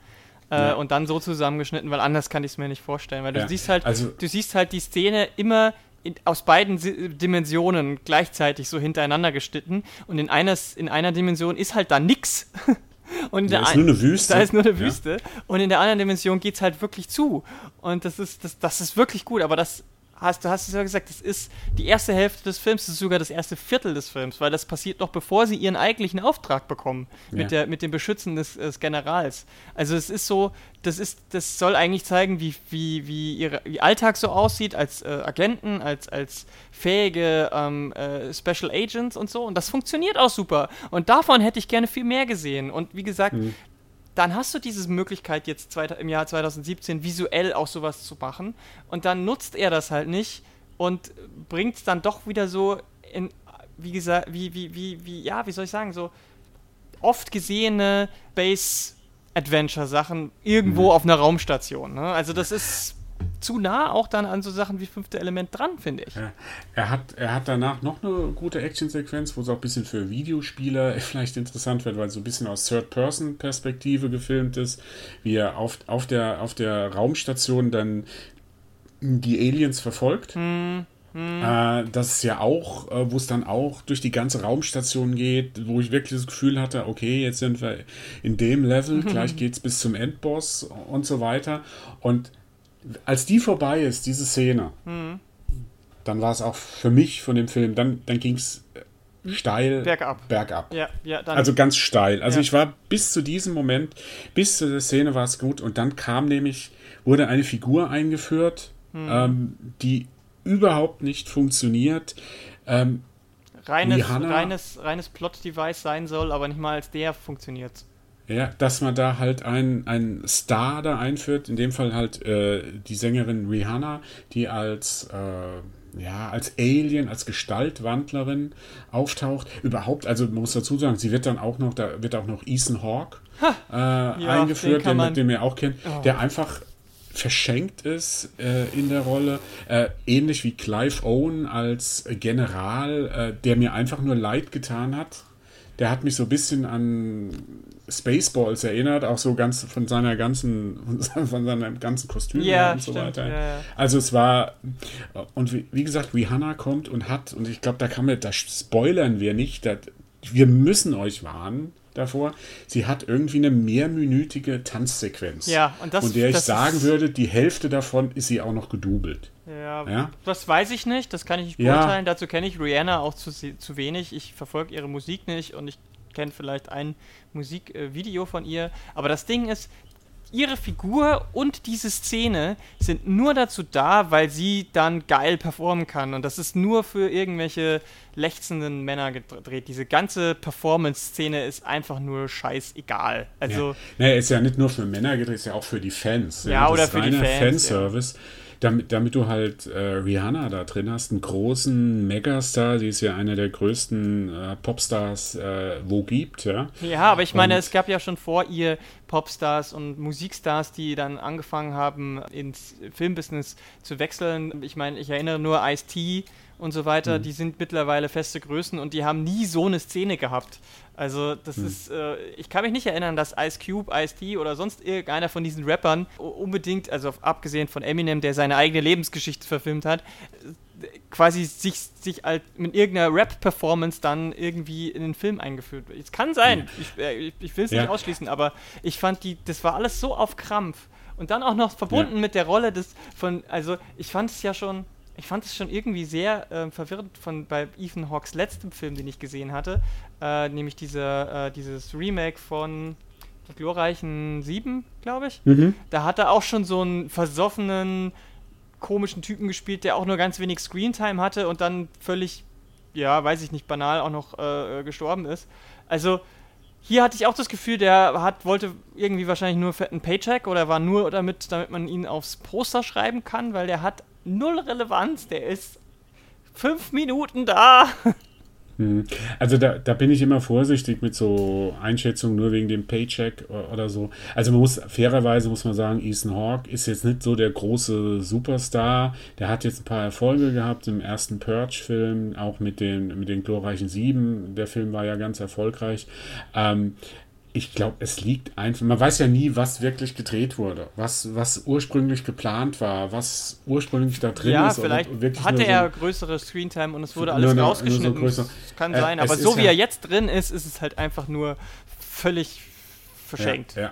S1: Äh, ja. Und dann so zusammengeschnitten, weil anders kann ich es mir nicht vorstellen. Weil du ja. siehst halt, also, du siehst halt die Szene immer in, aus beiden Dimensionen gleichzeitig so hintereinander geschnitten und in einer, in einer Dimension ist halt da nix. Und
S2: da ist nur eine Wüste.
S1: Da ist nur eine Wüste. Ja. Und in der anderen Dimension geht es halt wirklich zu. Und das ist, das, das ist wirklich gut, aber das hast, du hast es ja gesagt, das ist die erste Hälfte des Films, das ist sogar das erste Viertel des Films, weil das passiert noch bevor sie ihren eigentlichen Auftrag bekommen mit, ja. der, mit dem Beschützen des, des, Generals. Also es ist so, das ist, das soll eigentlich zeigen, wie, wie, wie ihr wie Alltag so aussieht als äh, Agenten, als, als fähige ähm, äh, Special Agents und so. Und das funktioniert auch super. Und davon hätte ich gerne viel mehr gesehen. Und wie gesagt, mhm dann hast du diese Möglichkeit jetzt im Jahr 2017 visuell auch sowas zu machen und dann nutzt er das halt nicht und bringt es dann doch wieder so in, wie gesagt, wie, wie, wie, wie, ja, wie soll ich sagen, so oft gesehene Base-Adventure-Sachen irgendwo mhm. auf einer Raumstation. Ne? Also das ist zu nah auch dann an so Sachen wie fünfte Element dran, finde ich. Ja.
S2: Er, hat, er hat danach noch eine gute Actionsequenz, wo es auch ein bisschen für Videospieler vielleicht interessant wird, weil es so ein bisschen aus Third-Person-Perspektive gefilmt ist, wie er auf, auf, der, auf der Raumstation dann die Aliens verfolgt. Hm. Hm. Äh, das ist ja auch, äh, wo es dann auch durch die ganze Raumstation geht, wo ich wirklich das Gefühl hatte, okay, jetzt sind wir in dem Level, gleich geht es bis zum Endboss und so weiter. Und als die vorbei ist, diese Szene, mhm. dann war es auch für mich von dem Film, dann, dann ging es äh, steil
S1: bergab.
S2: bergab.
S1: Ja, ja,
S2: also ganz steil. Also ja. ich war bis zu diesem Moment, bis zu der Szene war es gut und dann kam nämlich, wurde eine Figur eingeführt, mhm. ähm, die überhaupt nicht funktioniert. Ähm,
S1: reines, reines, reines Plot-Device sein soll, aber nicht mal als der funktioniert.
S2: Ja, dass man da halt einen Star da einführt, in dem Fall halt äh, die Sängerin Rihanna, die als äh, ja, als Alien, als Gestaltwandlerin auftaucht. Überhaupt, also man muss dazu sagen, sie wird dann auch noch, da wird auch noch Ethan Hawke äh, ja, eingeführt, den, den, den wir auch kennen, oh. der einfach verschenkt ist äh, in der Rolle, äh, ähnlich wie Clive Owen als General, äh, der mir einfach nur leid getan hat. Der hat mich so ein bisschen an Spaceballs erinnert, auch so ganz von seiner ganzen, von seinem ganzen Kostüm
S1: ja,
S2: und
S1: so stimmt, weiter. Ja, ja.
S2: Also es war, und wie, wie, gesagt, Rihanna kommt und hat, und ich glaube, da kann man, da spoilern wir nicht, dat, wir müssen euch warnen davor, sie hat irgendwie eine mehrminütige Tanzsequenz.
S1: Ja, und das
S2: Und der ich sagen würde, die Hälfte davon ist sie auch noch gedoubelt.
S1: Ja, ja, das weiß ich nicht, das kann ich nicht beurteilen. Ja. Dazu kenne ich Rihanna auch zu, zu wenig. Ich verfolge ihre Musik nicht und ich kenne vielleicht ein Musikvideo von ihr. Aber das Ding ist, ihre Figur und diese Szene sind nur dazu da, weil sie dann geil performen kann. Und das ist nur für irgendwelche lechzenden Männer gedreht. Diese ganze Performance-Szene ist einfach nur scheißegal. Also. Ja.
S2: Naja, ist ja nicht nur für Männer gedreht, ist ja auch für die Fans.
S1: Ja, ja oder für die Fans.
S2: Fanservice. Ja damit, damit du halt äh, Rihanna da drin hast, einen großen Megastar, sie ist ja einer der größten äh, Popstars, äh, wo gibt, ja.
S1: Ja, aber ich meine, und es gab ja schon vor ihr Popstars und Musikstars, die dann angefangen haben, ins Filmbusiness zu wechseln. Ich meine, ich erinnere nur Ice-T und so weiter, mhm. die sind mittlerweile feste Größen und die haben nie so eine Szene gehabt. Also das hm. ist, äh, ich kann mich nicht erinnern, dass Ice Cube, Ice T oder sonst irgendeiner von diesen Rappern unbedingt, also abgesehen von Eminem, der seine eigene Lebensgeschichte verfilmt hat, quasi sich, sich halt mit irgendeiner Rap-Performance dann irgendwie in den Film eingeführt wird. Es kann sein, ich, äh, ich, ich will es ja. nicht ausschließen, aber ich fand die, das war alles so auf Krampf. Und dann auch noch verbunden ja. mit der Rolle des von, also ich fand es ja schon, ich fand es schon irgendwie sehr äh, verwirrend von bei Ethan Hawks letztem Film, den ich gesehen hatte, äh, nämlich diese, äh, dieses Remake von die glorreichen Sieben, glaube ich. Mhm. Da hat er auch schon so einen versoffenen komischen Typen gespielt, der auch nur ganz wenig Screentime hatte und dann völlig, ja, weiß ich nicht, banal auch noch äh, gestorben ist. Also hier hatte ich auch das Gefühl, der hat, wollte irgendwie wahrscheinlich nur einen Paycheck oder war nur damit, damit man ihn aufs Poster schreiben kann, weil der hat null Relevanz. Der ist fünf Minuten da.
S2: Hm. Also da, da bin ich immer vorsichtig mit so Einschätzungen nur wegen dem Paycheck oder so. Also man muss fairerweise muss man sagen, Ethan Hawke ist jetzt nicht so der große Superstar. Der hat jetzt ein paar Erfolge gehabt im ersten Purge-Film, auch mit den, mit den glorreichen Sieben. Der Film war ja ganz erfolgreich. Ähm, ich glaube, es liegt einfach. Man weiß ja nie, was wirklich gedreht wurde, was, was ursprünglich geplant war, was ursprünglich da drin
S1: ja,
S2: ist.
S1: Ja, vielleicht hatte er so größere Screentime und es wurde alles nur, rausgeschnitten. Nur so kann äh, sein, aber so wie ja, er jetzt drin ist, ist es halt einfach nur völlig verschenkt.
S2: Ja, ja.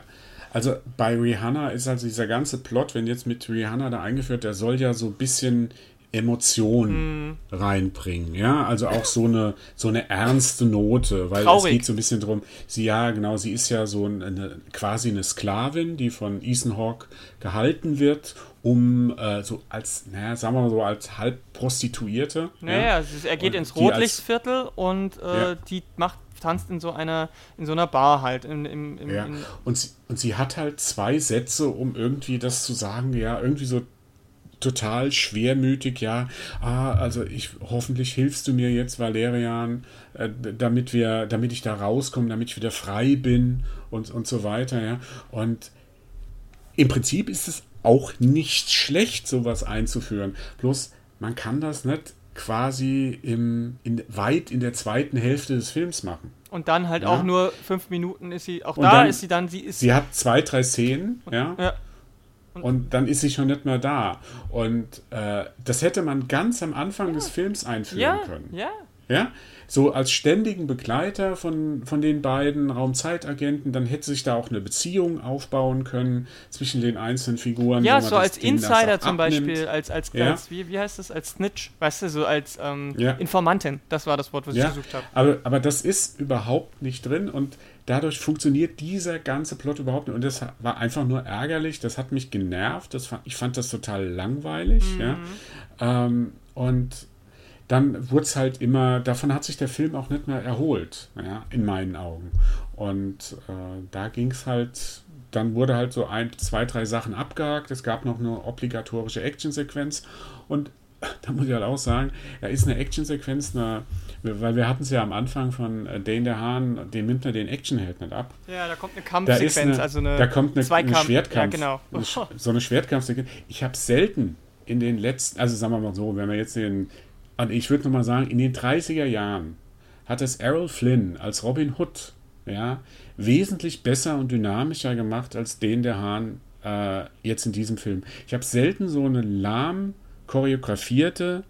S2: Also bei Rihanna ist also dieser ganze Plot, wenn jetzt mit Rihanna da eingeführt, der soll ja so ein bisschen Emotion mm. reinbringen, ja, also auch so eine so eine ernste Note, weil Traurig. es geht so ein bisschen drum, sie ja genau, sie ist ja so eine quasi eine Sklavin, die von Ethan Hawke gehalten wird, um äh, so als, naja, sagen wir mal so als halb Prostituierte.
S1: Naja, ja, er geht und ins Rotlichtviertel und äh, ja. die macht tanzt in so einer in so einer Bar halt in, im, im,
S2: ja. und sie, und sie hat halt zwei Sätze um irgendwie das zu sagen ja irgendwie so total schwermütig, ja, ah, also ich hoffentlich hilfst du mir jetzt, Valerian, äh, damit wir, damit ich da rauskomme, damit ich wieder frei bin und, und so weiter, ja. Und im Prinzip ist es auch nicht schlecht, sowas einzuführen. Bloß man kann das nicht quasi im, in, weit in der zweiten Hälfte des Films machen.
S1: Und dann halt ja. auch nur fünf Minuten ist sie, auch und da dann, ist sie dann, sie ist.
S2: Sie hat zwei, drei Szenen, ja. ja und dann ist sie schon nicht mehr da. Und äh, das hätte man ganz am Anfang ja. des Films einführen ja, können. Ja. Ja, so als ständigen Begleiter von, von den beiden Raumzeitagenten, dann hätte sich da auch eine Beziehung aufbauen können zwischen den einzelnen Figuren.
S1: Ja, so als Insider zum abnimmt. Beispiel, als, als, ja. als wie, wie heißt das, als Snitch, weißt du, so als ähm, ja. Informantin, das war das Wort, was ja. ich gesucht habe.
S2: Aber, aber das ist überhaupt nicht drin und dadurch funktioniert dieser ganze Plot überhaupt nicht. Und das war einfach nur ärgerlich, das hat mich genervt, das ich fand das total langweilig. Mhm. Ja? Ähm, und dann wurde es halt immer, davon hat sich der Film auch nicht mehr erholt, ja, in meinen Augen. Und äh, da ging es halt, dann wurde halt so ein, zwei, drei Sachen abgehakt. Es gab noch eine obligatorische Actionsequenz und da muss ich halt auch sagen, da ist eine Actionsequenz, eine, weil wir hatten es ja am Anfang von äh, Dane der Hahn, den nimmt er den Actionheld nicht ab.
S1: Ja, da kommt eine Kampfsequenz, eine, also eine
S2: Da kommt eine, eine Schwertkampf. Ja, genau. so eine Schwertkampfsequenz. Ich habe selten in den letzten, also sagen wir mal so, wenn wir jetzt den, ich würde nochmal sagen, in den 30er Jahren hat es Errol Flynn als Robin Hood ja, wesentlich besser und dynamischer gemacht als den der Hahn äh, jetzt in diesem Film. Ich habe selten so eine lahm choreografierte,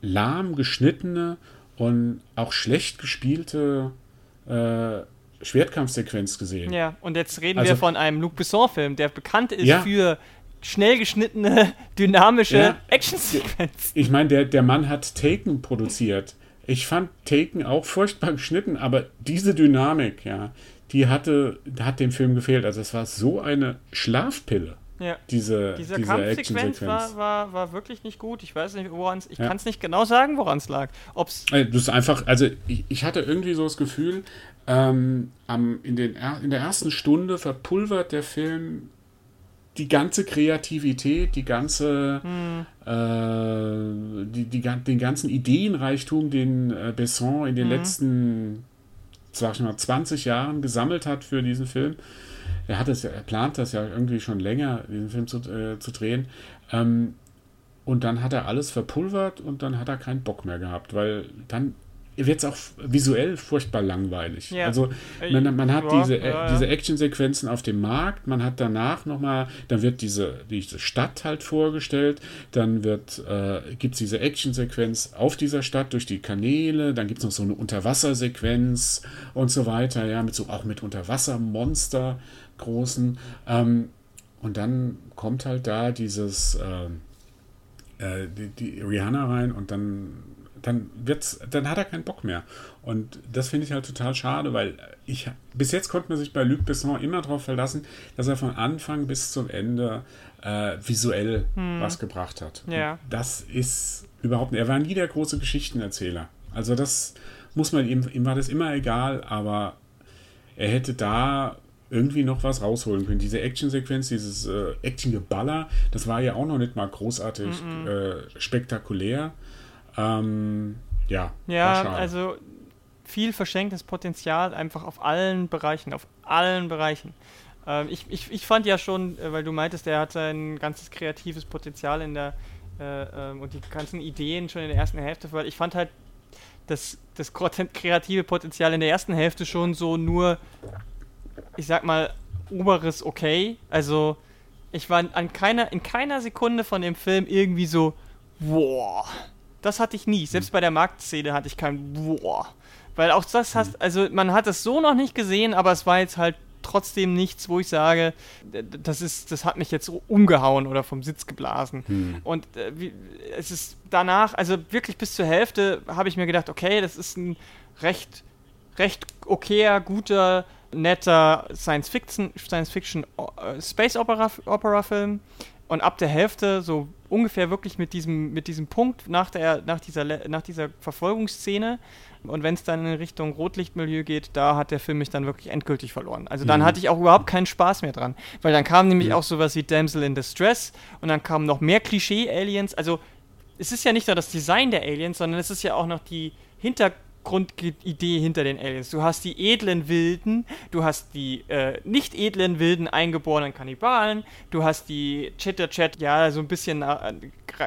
S2: lahm geschnittene und auch schlecht gespielte äh, Schwertkampfsequenz gesehen.
S1: Ja, und jetzt reden also, wir von einem Luc Besson-Film, der bekannt ist ja, für schnell geschnittene, dynamische ja, Actionsequenz.
S2: Ich meine, der, der Mann hat Taken produziert. Ich fand Taken auch furchtbar geschnitten, aber diese Dynamik, ja, die hatte, hat dem Film gefehlt. Also es war so eine Schlafpille. Ja. Diese,
S1: diese, diese Kampfsequenz war, war, war wirklich nicht gut. Ich weiß nicht, woran es. Ich ja. kann es nicht genau sagen, woran es lag. Ob's
S2: also, das ist einfach, also ich, ich, hatte irgendwie so das Gefühl, ähm, am, in, den, in der ersten Stunde verpulvert der Film die ganze Kreativität, die ganze, hm. äh, die, die, den ganzen Ideenreichtum, den äh, Besson in den hm. letzten sag ich mal, 20 Jahren gesammelt hat für diesen Film er hat es ja, er plant das ja irgendwie schon länger, diesen Film zu, äh, zu drehen. Ähm, und dann hat er alles verpulvert und dann hat er keinen Bock mehr gehabt, weil dann wird es auch visuell furchtbar langweilig. Ja. Also man, man hat ja, diese, ja, diese Actionsequenzen auf dem Markt, man hat danach nochmal, dann wird diese, diese Stadt halt vorgestellt, dann wird, äh, gibt es diese Actionsequenz auf dieser Stadt durch die Kanäle, dann gibt es noch so eine Unterwassersequenz und so weiter, ja, mit so auch mit Unterwassermonster großen. Ähm, und dann kommt halt da dieses äh, äh, die, die, Rihanna rein und dann dann wird's, dann hat er keinen Bock mehr. Und das finde ich halt total schade, weil ich bis jetzt konnte man sich bei Luc Besson immer darauf verlassen, dass er von Anfang bis zum Ende äh, visuell hm. was gebracht hat.
S1: Ja.
S2: das ist überhaupt nicht. Er war nie der große Geschichtenerzähler. Also das muss man ihm, ihm war das immer egal, aber er hätte da irgendwie noch was rausholen können. Diese Actionsequenz, dieses äh, Actiongeballer, das war ja auch noch nicht mal großartig mm -mm. Äh, spektakulär. Ähm, ja,
S1: ja also viel verschenktes Potenzial einfach auf allen Bereichen, auf allen Bereichen. Ähm, ich, ich, ich fand ja schon, äh, weil du meintest, er hat ein ganzes kreatives Potenzial in der äh, ähm, und die ganzen Ideen schon in der ersten Hälfte, weil ich fand halt das, das kreative Potenzial in der ersten Hälfte schon so nur, ich sag mal, oberes Okay. Also ich war an keiner, in keiner Sekunde von dem Film irgendwie so, wow. Das hatte ich nie. Selbst bei der Marktszene hatte ich kein wow. Weil auch das hast, hm. also man hat es so noch nicht gesehen, aber es war jetzt halt trotzdem nichts, wo ich sage, das ist, das hat mich jetzt umgehauen oder vom Sitz geblasen. Hm. Und äh, wie, es ist danach, also wirklich bis zur Hälfte habe ich mir gedacht, okay, das ist ein recht, recht okayer, guter, netter Science Fiction, Science Fiction äh, Space Opera, Opera Film. Und ab der Hälfte, so ungefähr wirklich mit diesem, mit diesem Punkt nach, der, nach, dieser, nach dieser Verfolgungsszene, und wenn es dann in Richtung Rotlichtmilieu geht, da hat der Film mich dann wirklich endgültig verloren. Also dann mhm. hatte ich auch überhaupt keinen Spaß mehr dran. Weil dann kam nämlich mhm. auch sowas wie Damsel in Distress und dann kamen noch mehr Klischee-Aliens. Also es ist ja nicht nur das Design der Aliens, sondern es ist ja auch noch die Hintergrund Grundidee hinter den Aliens. Du hast die edlen Wilden, du hast die äh, nicht edlen Wilden eingeborenen Kannibalen, du hast die Chitter-Chat, ja, so ein bisschen äh,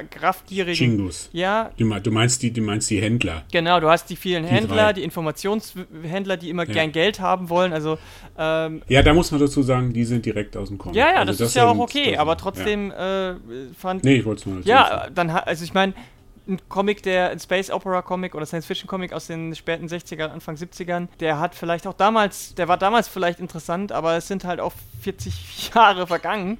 S1: kraftgierigen.
S2: Chingus.
S1: Ja.
S2: Du, du, meinst die, du meinst die Händler.
S1: Genau, du hast die vielen die Händler, drei. die Informationshändler, die immer ja. gern Geld haben wollen. Also, ähm,
S2: ja, da muss man dazu sagen, die sind direkt aus dem Comic.
S1: Ja, ja, also das, das, ist ja auch okay, aber trotzdem ja. äh, fand.
S2: Nee, ich wollte es nur.
S1: Ja, dann, also ich meine, ein Comic, der ein Space Opera Comic oder Science Fiction Comic aus den späten 60ern, Anfang 70ern, der hat vielleicht auch damals, der war damals vielleicht interessant, aber es sind halt auch 40 Jahre vergangen.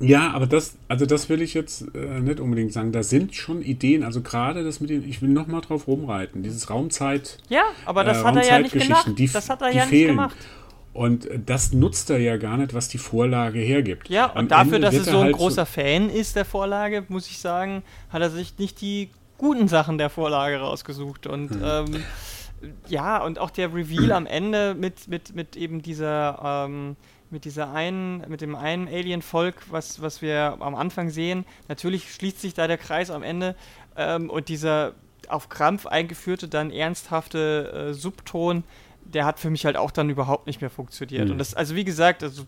S2: Ja, aber das, also das will ich jetzt äh, nicht unbedingt sagen. Da sind schon Ideen, also gerade das mit dem, ich will nochmal drauf rumreiten, dieses Raumzeit.
S1: Ja, aber das äh, hat er ja nicht gemacht. Die, das hat er ja fehlen. nicht gemacht.
S2: Und das nutzt er ja gar nicht, was die Vorlage hergibt.
S1: Ja, und Am dafür, Ende dass er so ein halt großer so Fan ist der Vorlage, muss ich sagen, hat er sich nicht die guten Sachen der Vorlage rausgesucht. Und hm. ähm, ja, und auch der Reveal am Ende mit, mit, mit eben dieser, ähm, mit dieser einen, mit dem einen Alien-Volk, was, was wir am Anfang sehen. Natürlich schließt sich da der Kreis am Ende ähm, und dieser auf Krampf eingeführte, dann ernsthafte äh, Subton der hat für mich halt auch dann überhaupt nicht mehr funktioniert. Mhm. Und das, also wie gesagt, also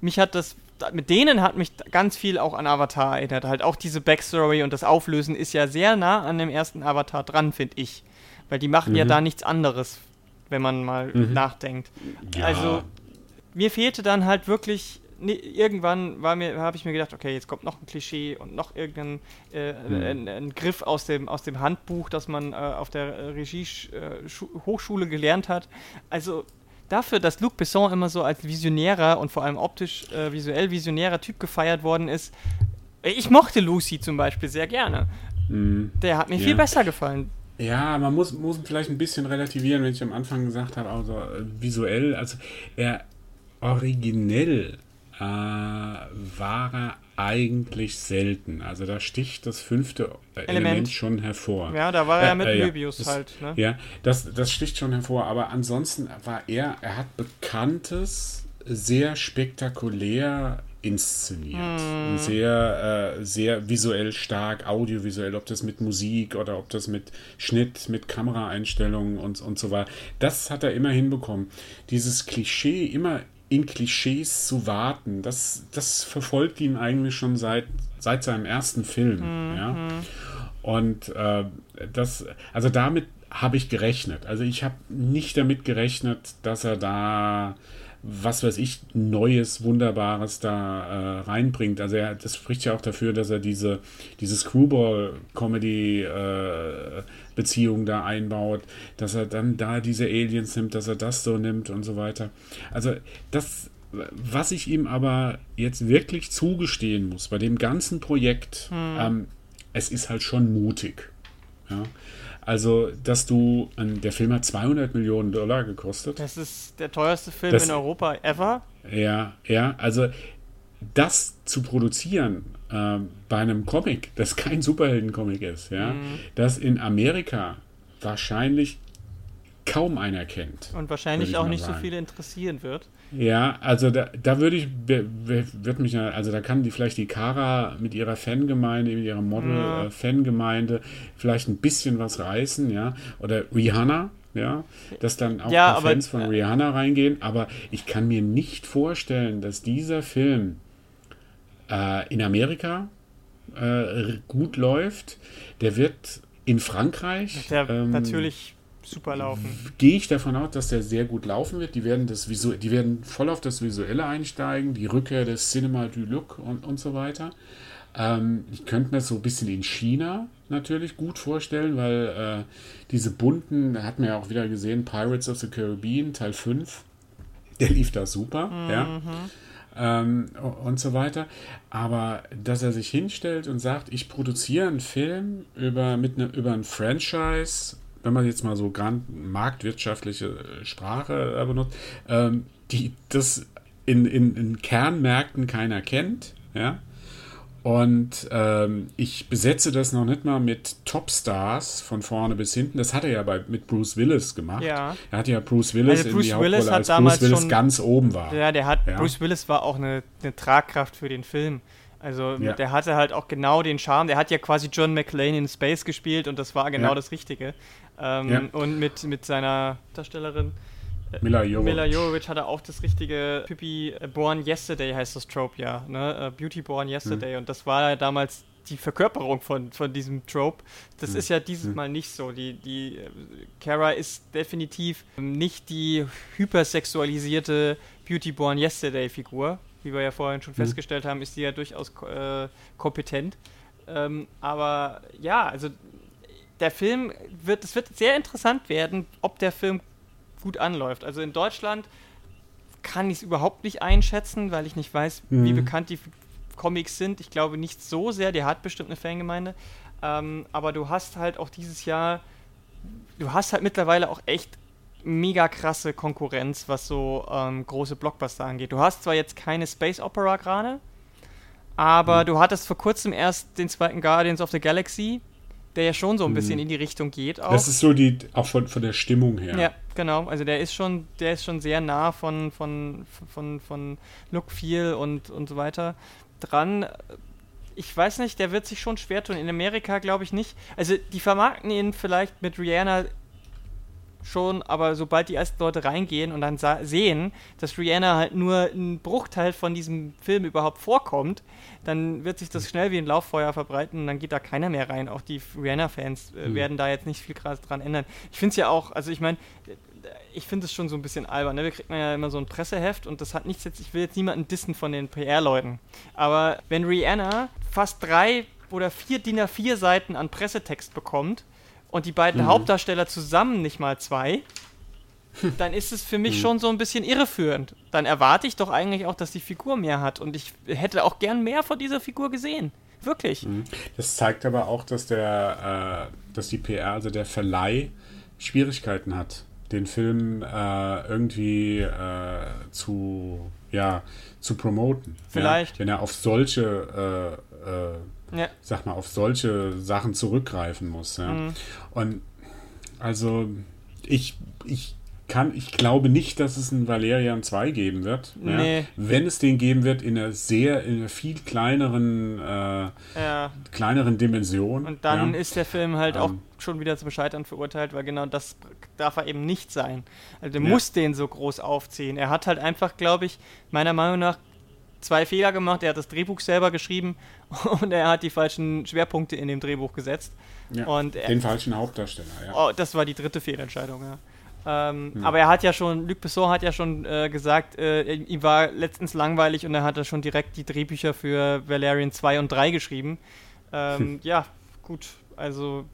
S1: mich hat das, mit denen hat mich ganz viel auch an Avatar erinnert. Halt auch diese Backstory und das Auflösen ist ja sehr nah an dem ersten Avatar dran, finde ich. Weil die machen mhm. ja da nichts anderes, wenn man mal mhm. nachdenkt. Ja. Also mir fehlte dann halt wirklich nee, irgendwann habe ich mir gedacht, okay, jetzt kommt noch ein Klischee und noch irgendein äh, mhm. ein, ein, Griff aus dem, aus dem Handbuch, das man äh, auf der Regie-Hochschule äh, gelernt hat. Also dafür, dass Luc Besson immer so als visionärer und vor allem optisch äh, visuell visionärer Typ gefeiert worden ist, ich mochte Lucy zum Beispiel sehr gerne. Mhm. Der hat mir ja. viel besser gefallen.
S2: Ja, man muss, muss vielleicht ein bisschen relativieren, wenn ich am Anfang gesagt habe, also äh, visuell, also er originell äh, war er eigentlich selten. Also da sticht das fünfte Element, Element schon hervor.
S1: Ja, da war er äh, mit äh, Möbius
S2: das,
S1: halt. Ne?
S2: Ja, das, das sticht schon hervor. Aber ansonsten war er, er hat bekanntes, sehr spektakulär inszeniert. Hm. Sehr, äh, sehr visuell stark, audiovisuell, ob das mit Musik oder ob das mit Schnitt, mit Kameraeinstellungen und, und so war. Das hat er immer hinbekommen. Dieses Klischee immer in Klischees zu warten, das, das verfolgt ihn eigentlich schon seit, seit seinem ersten Film. Mhm. Ja? Und äh, das, also damit habe ich gerechnet. Also ich habe nicht damit gerechnet, dass er da was weiß ich, Neues, Wunderbares da äh, reinbringt. Also er, das spricht ja auch dafür, dass er diese, diese Screwball-Comedy-Beziehung äh, da einbaut, dass er dann da diese Aliens nimmt, dass er das so nimmt und so weiter. Also das, was ich ihm aber jetzt wirklich zugestehen muss bei dem ganzen Projekt, hm. ähm, es ist halt schon mutig. Ja? Also, dass du, der Film hat 200 Millionen Dollar gekostet.
S1: Das ist der teuerste Film das, in Europa ever.
S2: Ja, ja, also das zu produzieren äh, bei einem Comic, das kein Superheldencomic ist, ja, mhm. das in Amerika wahrscheinlich kaum einer kennt.
S1: Und wahrscheinlich auch nicht sagen. so viele interessieren wird.
S2: Ja, also da, da würde ich, wird mich, also da kann die vielleicht die Kara mit ihrer Fangemeinde, mit ihrer Model-Fangemeinde äh, vielleicht ein bisschen was reißen, ja. Oder Rihanna, ja, dass dann auch ja, Fans von Rihanna reingehen. Aber ich kann mir nicht vorstellen, dass dieser Film äh, in Amerika äh, gut läuft. Der wird in Frankreich.
S1: Der ähm, natürlich super laufen.
S2: Gehe ich davon aus, dass der sehr gut laufen wird. Die werden, das Visu die werden voll auf das Visuelle einsteigen, die Rückkehr des Cinema du Look und, und so weiter. Ähm, ich könnte mir das so ein bisschen in China natürlich gut vorstellen, weil äh, diese bunten, hat man ja auch wieder gesehen, Pirates of the Caribbean, Teil 5, der lief da super, mhm. ja. Ähm, und so weiter. Aber dass er sich hinstellt und sagt, ich produziere einen Film über, mit ne, über ein Franchise wenn man jetzt mal so marktwirtschaftliche äh, Sprache äh, benutzt, ähm, die das in, in, in Kernmärkten keiner kennt, ja. Und ähm, ich besetze das noch nicht mal mit Topstars von vorne bis hinten. Das hat er ja bei, mit Bruce Willis gemacht. Ja. Er hat ja Bruce Willis also Bruce in die Willis Hauptrolle, als Bruce Willis schon, ganz oben war.
S1: Ja, der hat, ja. Bruce Willis war auch eine, eine Tragkraft für den Film. Also ja. der hatte halt auch genau den Charme. Der hat ja quasi John McClane in Space gespielt und das war genau ja. das Richtige. Ähm, ja. Und mit, mit seiner Darstellerin
S2: äh, Mila Jovovich.
S1: Mila Jovovich hatte auch das richtige Pippi äh, Born Yesterday heißt das Trope ja, ne? Uh, Beauty Born Yesterday mhm. und das war ja damals die Verkörperung von, von diesem Trope. Das mhm. ist ja dieses mhm. Mal nicht so. Die, die Kara ist definitiv nicht die hypersexualisierte Beauty Born Yesterday Figur. Wie wir ja vorhin schon mhm. festgestellt haben, ist die ja durchaus äh, kompetent. Ähm, aber ja, also der Film wird, es wird sehr interessant werden, ob der Film gut anläuft. Also in Deutschland kann ich es überhaupt nicht einschätzen, weil ich nicht weiß, mhm. wie bekannt die Comics sind. Ich glaube nicht so sehr, der hat bestimmt eine Fangemeinde. Ähm, aber du hast halt auch dieses Jahr, du hast halt mittlerweile auch echt mega krasse Konkurrenz, was so ähm, große Blockbuster angeht. Du hast zwar jetzt keine Space Opera gerade, aber mhm. du hattest vor kurzem erst den zweiten Guardians of the Galaxy, der ja schon so ein bisschen mhm. in die Richtung geht.
S2: Auch. Das ist so die, auch von, von der Stimmung her.
S1: Ja, genau. Also der ist schon, der ist schon sehr nah von, von, von, von Look, Feel und, und so weiter dran. Ich weiß nicht, der wird sich schon schwer tun. In Amerika glaube ich nicht. Also die vermarkten ihn vielleicht mit Rihanna schon, aber sobald die ersten Leute reingehen und dann sehen, dass Rihanna halt nur ein Bruchteil von diesem Film überhaupt vorkommt, dann wird sich das schnell wie ein Lauffeuer verbreiten und dann geht da keiner mehr rein. Auch die Rihanna-Fans äh, mhm. werden da jetzt nicht viel krass dran ändern. Ich finde es ja auch, also ich meine, ich finde es schon so ein bisschen albern. Ne? Wir kriegen ja immer so ein Presseheft und das hat nichts jetzt, ich will jetzt niemanden dissen von den PR-Leuten. Aber wenn Rihanna fast drei oder vier DIN A4 Seiten an Pressetext bekommt, und die beiden mhm. Hauptdarsteller zusammen nicht mal zwei, dann ist es für mich mhm. schon so ein bisschen irreführend. Dann erwarte ich doch eigentlich auch, dass die Figur mehr hat. Und ich hätte auch gern mehr von dieser Figur gesehen. Wirklich. Mhm.
S2: Das zeigt aber auch, dass der, äh, dass die PR, also der Verleih, Schwierigkeiten hat, den Film äh, irgendwie äh, zu, ja, zu promoten.
S1: Vielleicht.
S2: Ja? Wenn er auf solche äh, äh, ja. sag mal, auf solche Sachen zurückgreifen muss. Ja. Mhm. Und also ich, ich kann, ich glaube nicht, dass es einen Valerian 2 geben wird. Nee. Ja. Wenn es den geben wird, in einer sehr, in einer viel kleineren, äh, ja. kleineren Dimension.
S1: Und dann ja. ist der Film halt ähm, auch schon wieder zum Scheitern verurteilt, weil genau das darf er eben nicht sein. Also der muss den so groß aufziehen. Er hat halt einfach, glaube ich, meiner Meinung nach zwei Fehler gemacht. Er hat das Drehbuch selber geschrieben und er hat die falschen Schwerpunkte in dem Drehbuch gesetzt.
S2: Ja, und er, den falschen Hauptdarsteller, ja.
S1: Oh, das war die dritte Fehlentscheidung, ja. Ähm, hm. Aber er hat ja schon, Luc Besson hat ja schon äh, gesagt, äh, ihm war letztens langweilig und er hat schon direkt die Drehbücher für Valerian 2 und 3 geschrieben. Ähm, hm. Ja, gut, also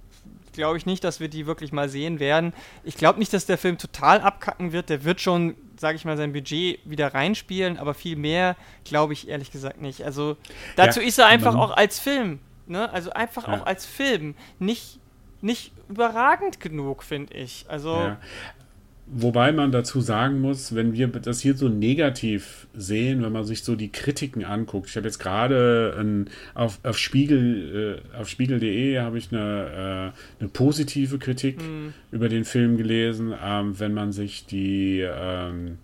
S1: glaube ich nicht, dass wir die wirklich mal sehen werden. Ich glaube nicht, dass der Film total abkacken wird. Der wird schon, sage ich mal, sein Budget wieder reinspielen, aber viel mehr glaube ich ehrlich gesagt nicht. Also dazu ja, ist er einfach auch als Film, ne? Also einfach ja. auch als Film, nicht nicht überragend genug, finde ich. Also. Ja.
S2: Wobei man dazu sagen muss, wenn wir das hier so negativ sehen, wenn man sich so die Kritiken anguckt. Ich habe jetzt gerade auf, auf Spiegel äh, auf Spiegel.de habe ich eine, äh, eine positive Kritik mhm. über den Film gelesen. Ähm, wenn man sich die ähm,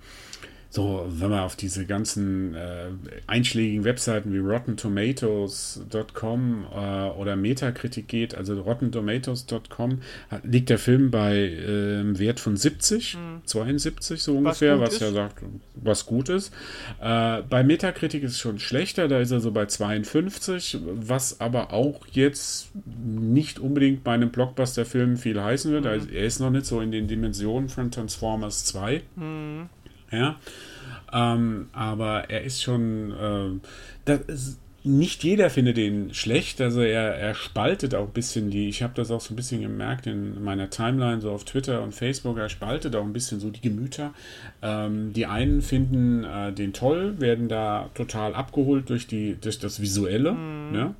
S2: so, wenn man auf diese ganzen äh, einschlägigen Webseiten wie RottenTomatoes.com äh, oder Metakritik geht, also RottenTomatoes.com, liegt der Film bei äh, Wert von 70, mhm. 72 so ungefähr, was, was ja sagt, was gut ist. Äh, bei Metakritik ist es schon schlechter, da ist er so bei 52, was aber auch jetzt nicht unbedingt bei einem Blockbuster-Film viel heißen wird. Mhm. Also er ist noch nicht so in den Dimensionen von Transformers 2. Mhm. Ja. Ähm, aber er ist schon. Äh, ist, nicht jeder findet ihn schlecht, also er, er spaltet auch ein bisschen die, ich habe das auch so ein bisschen gemerkt in meiner Timeline, so auf Twitter und Facebook, er spaltet auch ein bisschen so die Gemüter. Ähm, die einen finden äh, den toll, werden da total abgeholt durch, die, durch das Visuelle, mhm. ja?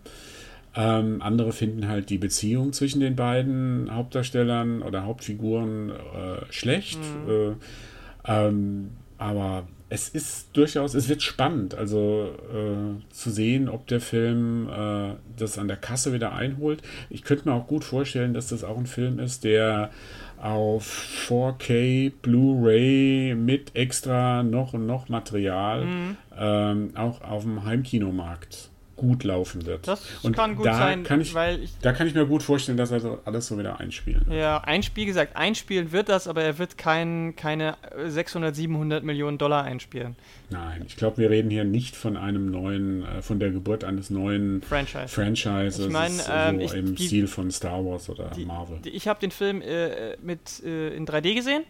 S2: Ähm, andere finden halt die Beziehung zwischen den beiden Hauptdarstellern oder Hauptfiguren äh, schlecht. Mhm. Äh, ähm, aber es ist durchaus, es wird spannend, also äh, zu sehen, ob der Film äh, das an der Kasse wieder einholt. Ich könnte mir auch gut vorstellen, dass das auch ein Film ist, der auf 4K Blu-ray mit extra noch und noch Material mhm. ähm, auch auf dem Heimkinomarkt gut laufen wird.
S1: Das und kann gut sein,
S2: kann ich, weil ich. Da kann ich mir gut vorstellen, dass er so alles so wieder einspielen
S1: wird. Ja, einspiel gesagt, einspielen wird das, aber er wird kein, keine 600, 700 Millionen Dollar einspielen.
S2: Nein, ich glaube, wir reden hier nicht von einem neuen, äh, von der Geburt eines neuen Franchise. Franchises. Ich meine, ähm, so im die, Stil von Star Wars oder
S1: die,
S2: Marvel.
S1: Die, ich habe den Film äh, mit äh, in 3D gesehen.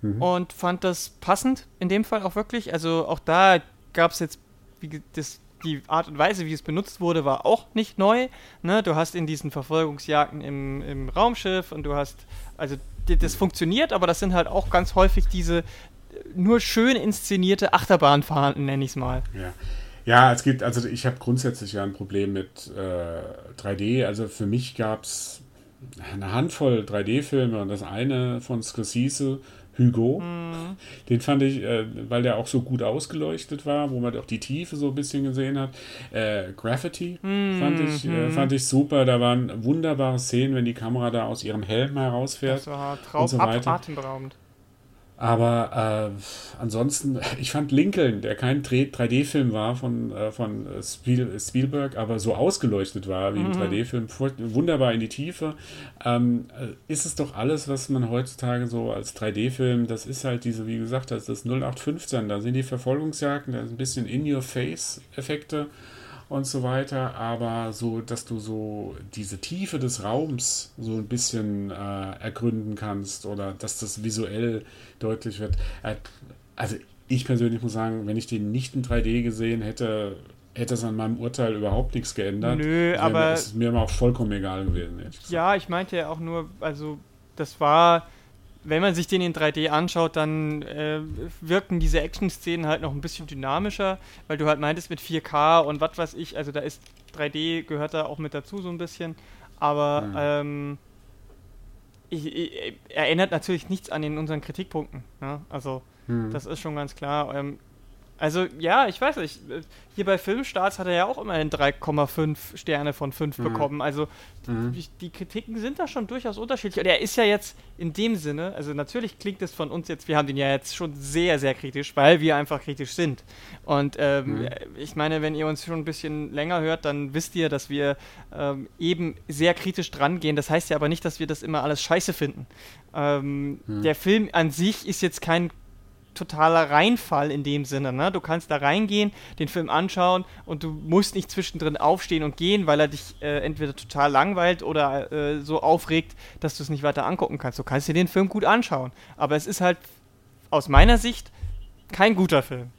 S1: Mhm. Und fand das passend in dem Fall auch wirklich. Also auch da gab es jetzt wie, das die Art und Weise, wie es benutzt wurde, war auch nicht neu. Ne? Du hast in diesen Verfolgungsjagden im, im Raumschiff und du hast, also das funktioniert, aber das sind halt auch ganz häufig diese nur schön inszenierte Achterbahnfahrten, nenne ich es mal.
S2: Ja. Ja, es gibt, also ich habe grundsätzlich ja ein Problem mit äh, 3D. Also für mich gab es eine Handvoll 3D-Filme und das eine von Scorsese Hugo. Mhm. Den fand ich, äh, weil der auch so gut ausgeleuchtet war, wo man auch die Tiefe so ein bisschen gesehen hat. Äh, Graffiti mhm. fand, ich, äh, mhm. fand ich super. Da waren wunderbare Szenen, wenn die Kamera da aus ihrem Helm herausfährt. Das
S1: war traum und so weiter. atemberaubend.
S2: Aber äh, ansonsten, ich fand Lincoln, der kein 3D-Film war von, äh, von Spiel, Spielberg, aber so ausgeleuchtet war wie mhm. ein 3D-Film, wunderbar in die Tiefe. Ähm, äh, ist es doch alles, was man heutzutage so als 3D-Film, das ist halt diese, wie gesagt, das ist das 0815, da sind die Verfolgungsjagden, da ist ein bisschen In-Your-Face-Effekte und so weiter, aber so, dass du so diese Tiefe des Raums so ein bisschen äh, ergründen kannst oder dass das visuell deutlich wird. Äh, also ich persönlich muss sagen, wenn ich den nicht in 3D gesehen hätte, hätte es an meinem Urteil überhaupt nichts geändert.
S1: Nö, aber.
S2: Es ist mir immer auch vollkommen egal gewesen.
S1: Ja, ich meinte ja auch nur, also das war wenn man sich den in 3D anschaut, dann äh, wirken diese Action-Szenen halt noch ein bisschen dynamischer, weil du halt meintest mit 4K und was weiß ich, also da ist 3D gehört da auch mit dazu so ein bisschen, aber mhm. ähm, ich, ich, erinnert natürlich nichts an den unseren Kritikpunkten. Ne? Also mhm. das ist schon ganz klar. Ähm, also ja, ich weiß nicht. Hier bei Filmstarts hat er ja auch immerhin 3,5 Sterne von 5 mhm. bekommen. Also mhm. die, die, Kritiken sind da schon durchaus unterschiedlich. Und er ist ja jetzt in dem Sinne, also natürlich klingt es von uns jetzt, wir haben den ja jetzt schon sehr, sehr kritisch, weil wir einfach kritisch sind. Und ähm, mhm. ich meine, wenn ihr uns schon ein bisschen länger hört, dann wisst ihr, dass wir ähm, eben sehr kritisch dran gehen. Das heißt ja aber nicht, dass wir das immer alles scheiße finden. Ähm, mhm. der Film an sich ist jetzt kein totaler Reinfall in dem Sinne. Ne? Du kannst da reingehen, den Film anschauen und du musst nicht zwischendrin aufstehen und gehen, weil er dich äh, entweder total langweilt oder äh, so aufregt, dass du es nicht weiter angucken kannst. Du kannst dir den Film gut anschauen. Aber es ist halt aus meiner Sicht kein guter Film.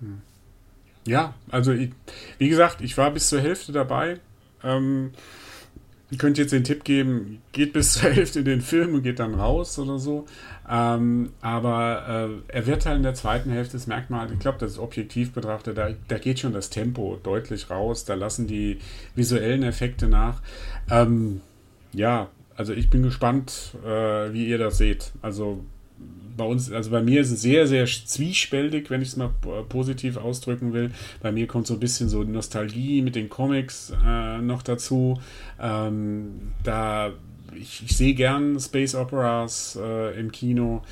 S2: Hm. Ja, also ich, wie gesagt, ich war bis zur Hälfte dabei. Ähm, ich könnte jetzt den Tipp geben, geht bis zur Hälfte in den Film und geht dann raus oder so. Ähm, aber äh, er wird halt in der zweiten Hälfte, das merkt man halt, ich glaube, das ist objektiv betrachtet, da, da geht schon das Tempo deutlich raus, da lassen die visuellen Effekte nach. Ähm, ja, also ich bin gespannt, äh, wie ihr das seht. Also bei uns, also bei mir ist es sehr, sehr zwiespältig, wenn ich es mal positiv ausdrücken will. Bei mir kommt so ein bisschen so Nostalgie mit den Comics äh, noch dazu. Ähm, da ich, ich sehe gern Space Operas äh, im Kino,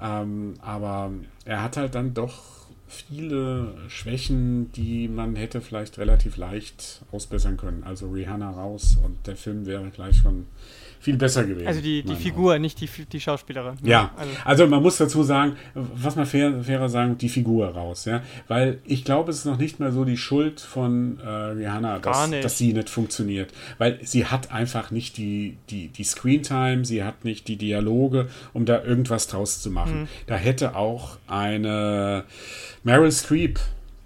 S2: ähm, aber er hat halt dann doch viele Schwächen, die man hätte vielleicht relativ leicht ausbessern können. Also Rihanna raus und der Film wäre gleich schon viel besser gewesen.
S1: Also die, die Figur, Augen. nicht die, die Schauspielerin.
S2: Ja, also. also. man muss dazu sagen, was man fair, fairer sagen, die Figur raus, ja. Weil ich glaube, es ist noch nicht mal so die Schuld von äh, Rihanna, dass, dass, sie nicht funktioniert. Weil sie hat einfach nicht die, die, die Screentime, sie hat nicht die Dialoge, um da irgendwas draus zu machen. Mhm. Da hätte auch eine Meryl Streep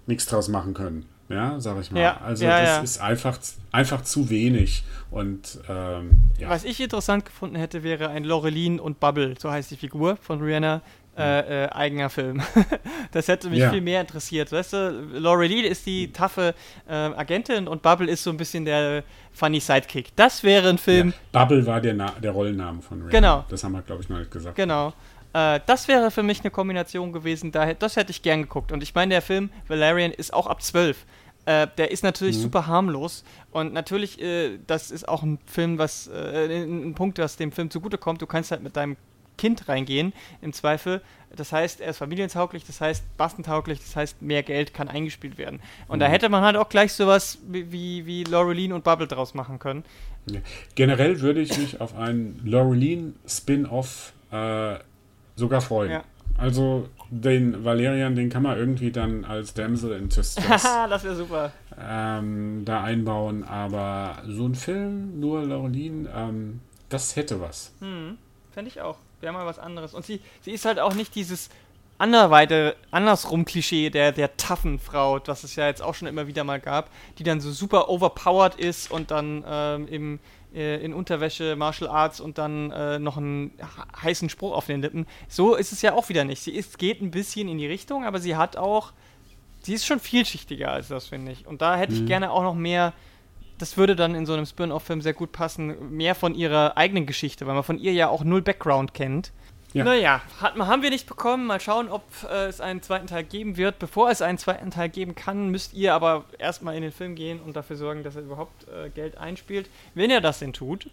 S2: nichts draus machen können ja, sag ich mal. Ja, also ja, das ja. ist einfach, einfach zu wenig. Und ähm.
S1: Was ich interessant gefunden hätte, wäre ein Lorelin und Bubble, so heißt die Figur von Rihanna. Äh, äh, eigener Film. das hätte mich viel mehr interessiert. Weißt du, Lorelin ist die taffe äh, Agentin und Bubble ist so ein bisschen der funny Sidekick. Das wäre ein Film.
S2: Bubble war der, Na der Rollenname von Rihanna.
S1: Genau.
S2: Das haben wir, glaube ich, noch nicht gesagt.
S1: Genau. Äh, das wäre für mich eine Kombination gewesen, da, das hätte ich gern geguckt. Und ich meine, der Film Valerian ist auch ab 12. Äh, der ist natürlich mhm. super harmlos und natürlich, äh, das ist auch ein Film, was, äh, ein Punkt, was dem Film zugutekommt. Du kannst halt mit deinem Kind reingehen, im Zweifel. Das heißt, er ist familientauglich, das heißt bastentauglich, das heißt, mehr Geld kann eingespielt werden. Und mhm. da hätte man halt auch gleich sowas wie, wie, wie Laureline und Bubble draus machen können.
S2: Ja. Generell würde ich mich auf einen Laureline Spin-off äh, sogar freuen. Ja. Also den Valerian, den kann man irgendwie dann als Damsel in Distress
S1: das wäre super.
S2: Ähm, da einbauen, aber so ein Film, nur Laureline, ähm, das hätte was.
S1: Hm, fände ich auch. Wäre mal was anderes. Und sie, sie ist halt auch nicht dieses anderweite, andersrum Klischee der, der taffen Frau, das es ja jetzt auch schon immer wieder mal gab, die dann so super overpowered ist und dann ähm, im in Unterwäsche, Martial Arts und dann äh, noch einen heißen Spruch auf den Lippen. So ist es ja auch wieder nicht. Sie ist, geht ein bisschen in die Richtung, aber sie hat auch, sie ist schon vielschichtiger als das, finde ich. Und da hätte mhm. ich gerne auch noch mehr, das würde dann in so einem Spin-off-Film sehr gut passen, mehr von ihrer eigenen Geschichte, weil man von ihr ja auch null Background kennt. Ja. Naja, hat, haben wir nicht bekommen. Mal schauen, ob äh, es einen zweiten Teil geben wird. Bevor es einen zweiten Teil geben kann, müsst ihr aber erstmal in den Film gehen und dafür sorgen, dass er überhaupt äh, Geld einspielt. Wenn ihr das denn tut,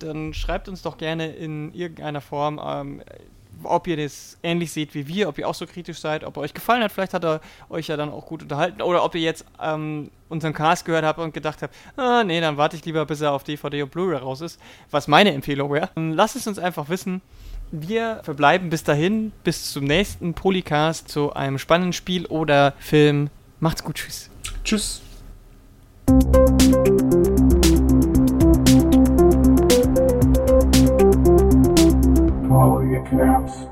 S1: dann schreibt uns doch gerne in irgendeiner Form, ähm, ob ihr das ähnlich seht wie wir, ob ihr auch so kritisch seid, ob er euch gefallen hat. Vielleicht hat er euch ja dann auch gut unterhalten. Oder ob ihr jetzt ähm, unseren Cast gehört habt und gedacht habt, ah, nee, dann warte ich lieber, bis er auf DVD und Blu-ray raus ist. Was meine Empfehlung wäre. Lasst es uns einfach wissen. Wir verbleiben bis dahin, bis zum nächsten Polycast zu einem spannenden Spiel oder Film. Macht's gut, tschüss.
S2: Tschüss. Follow your caps.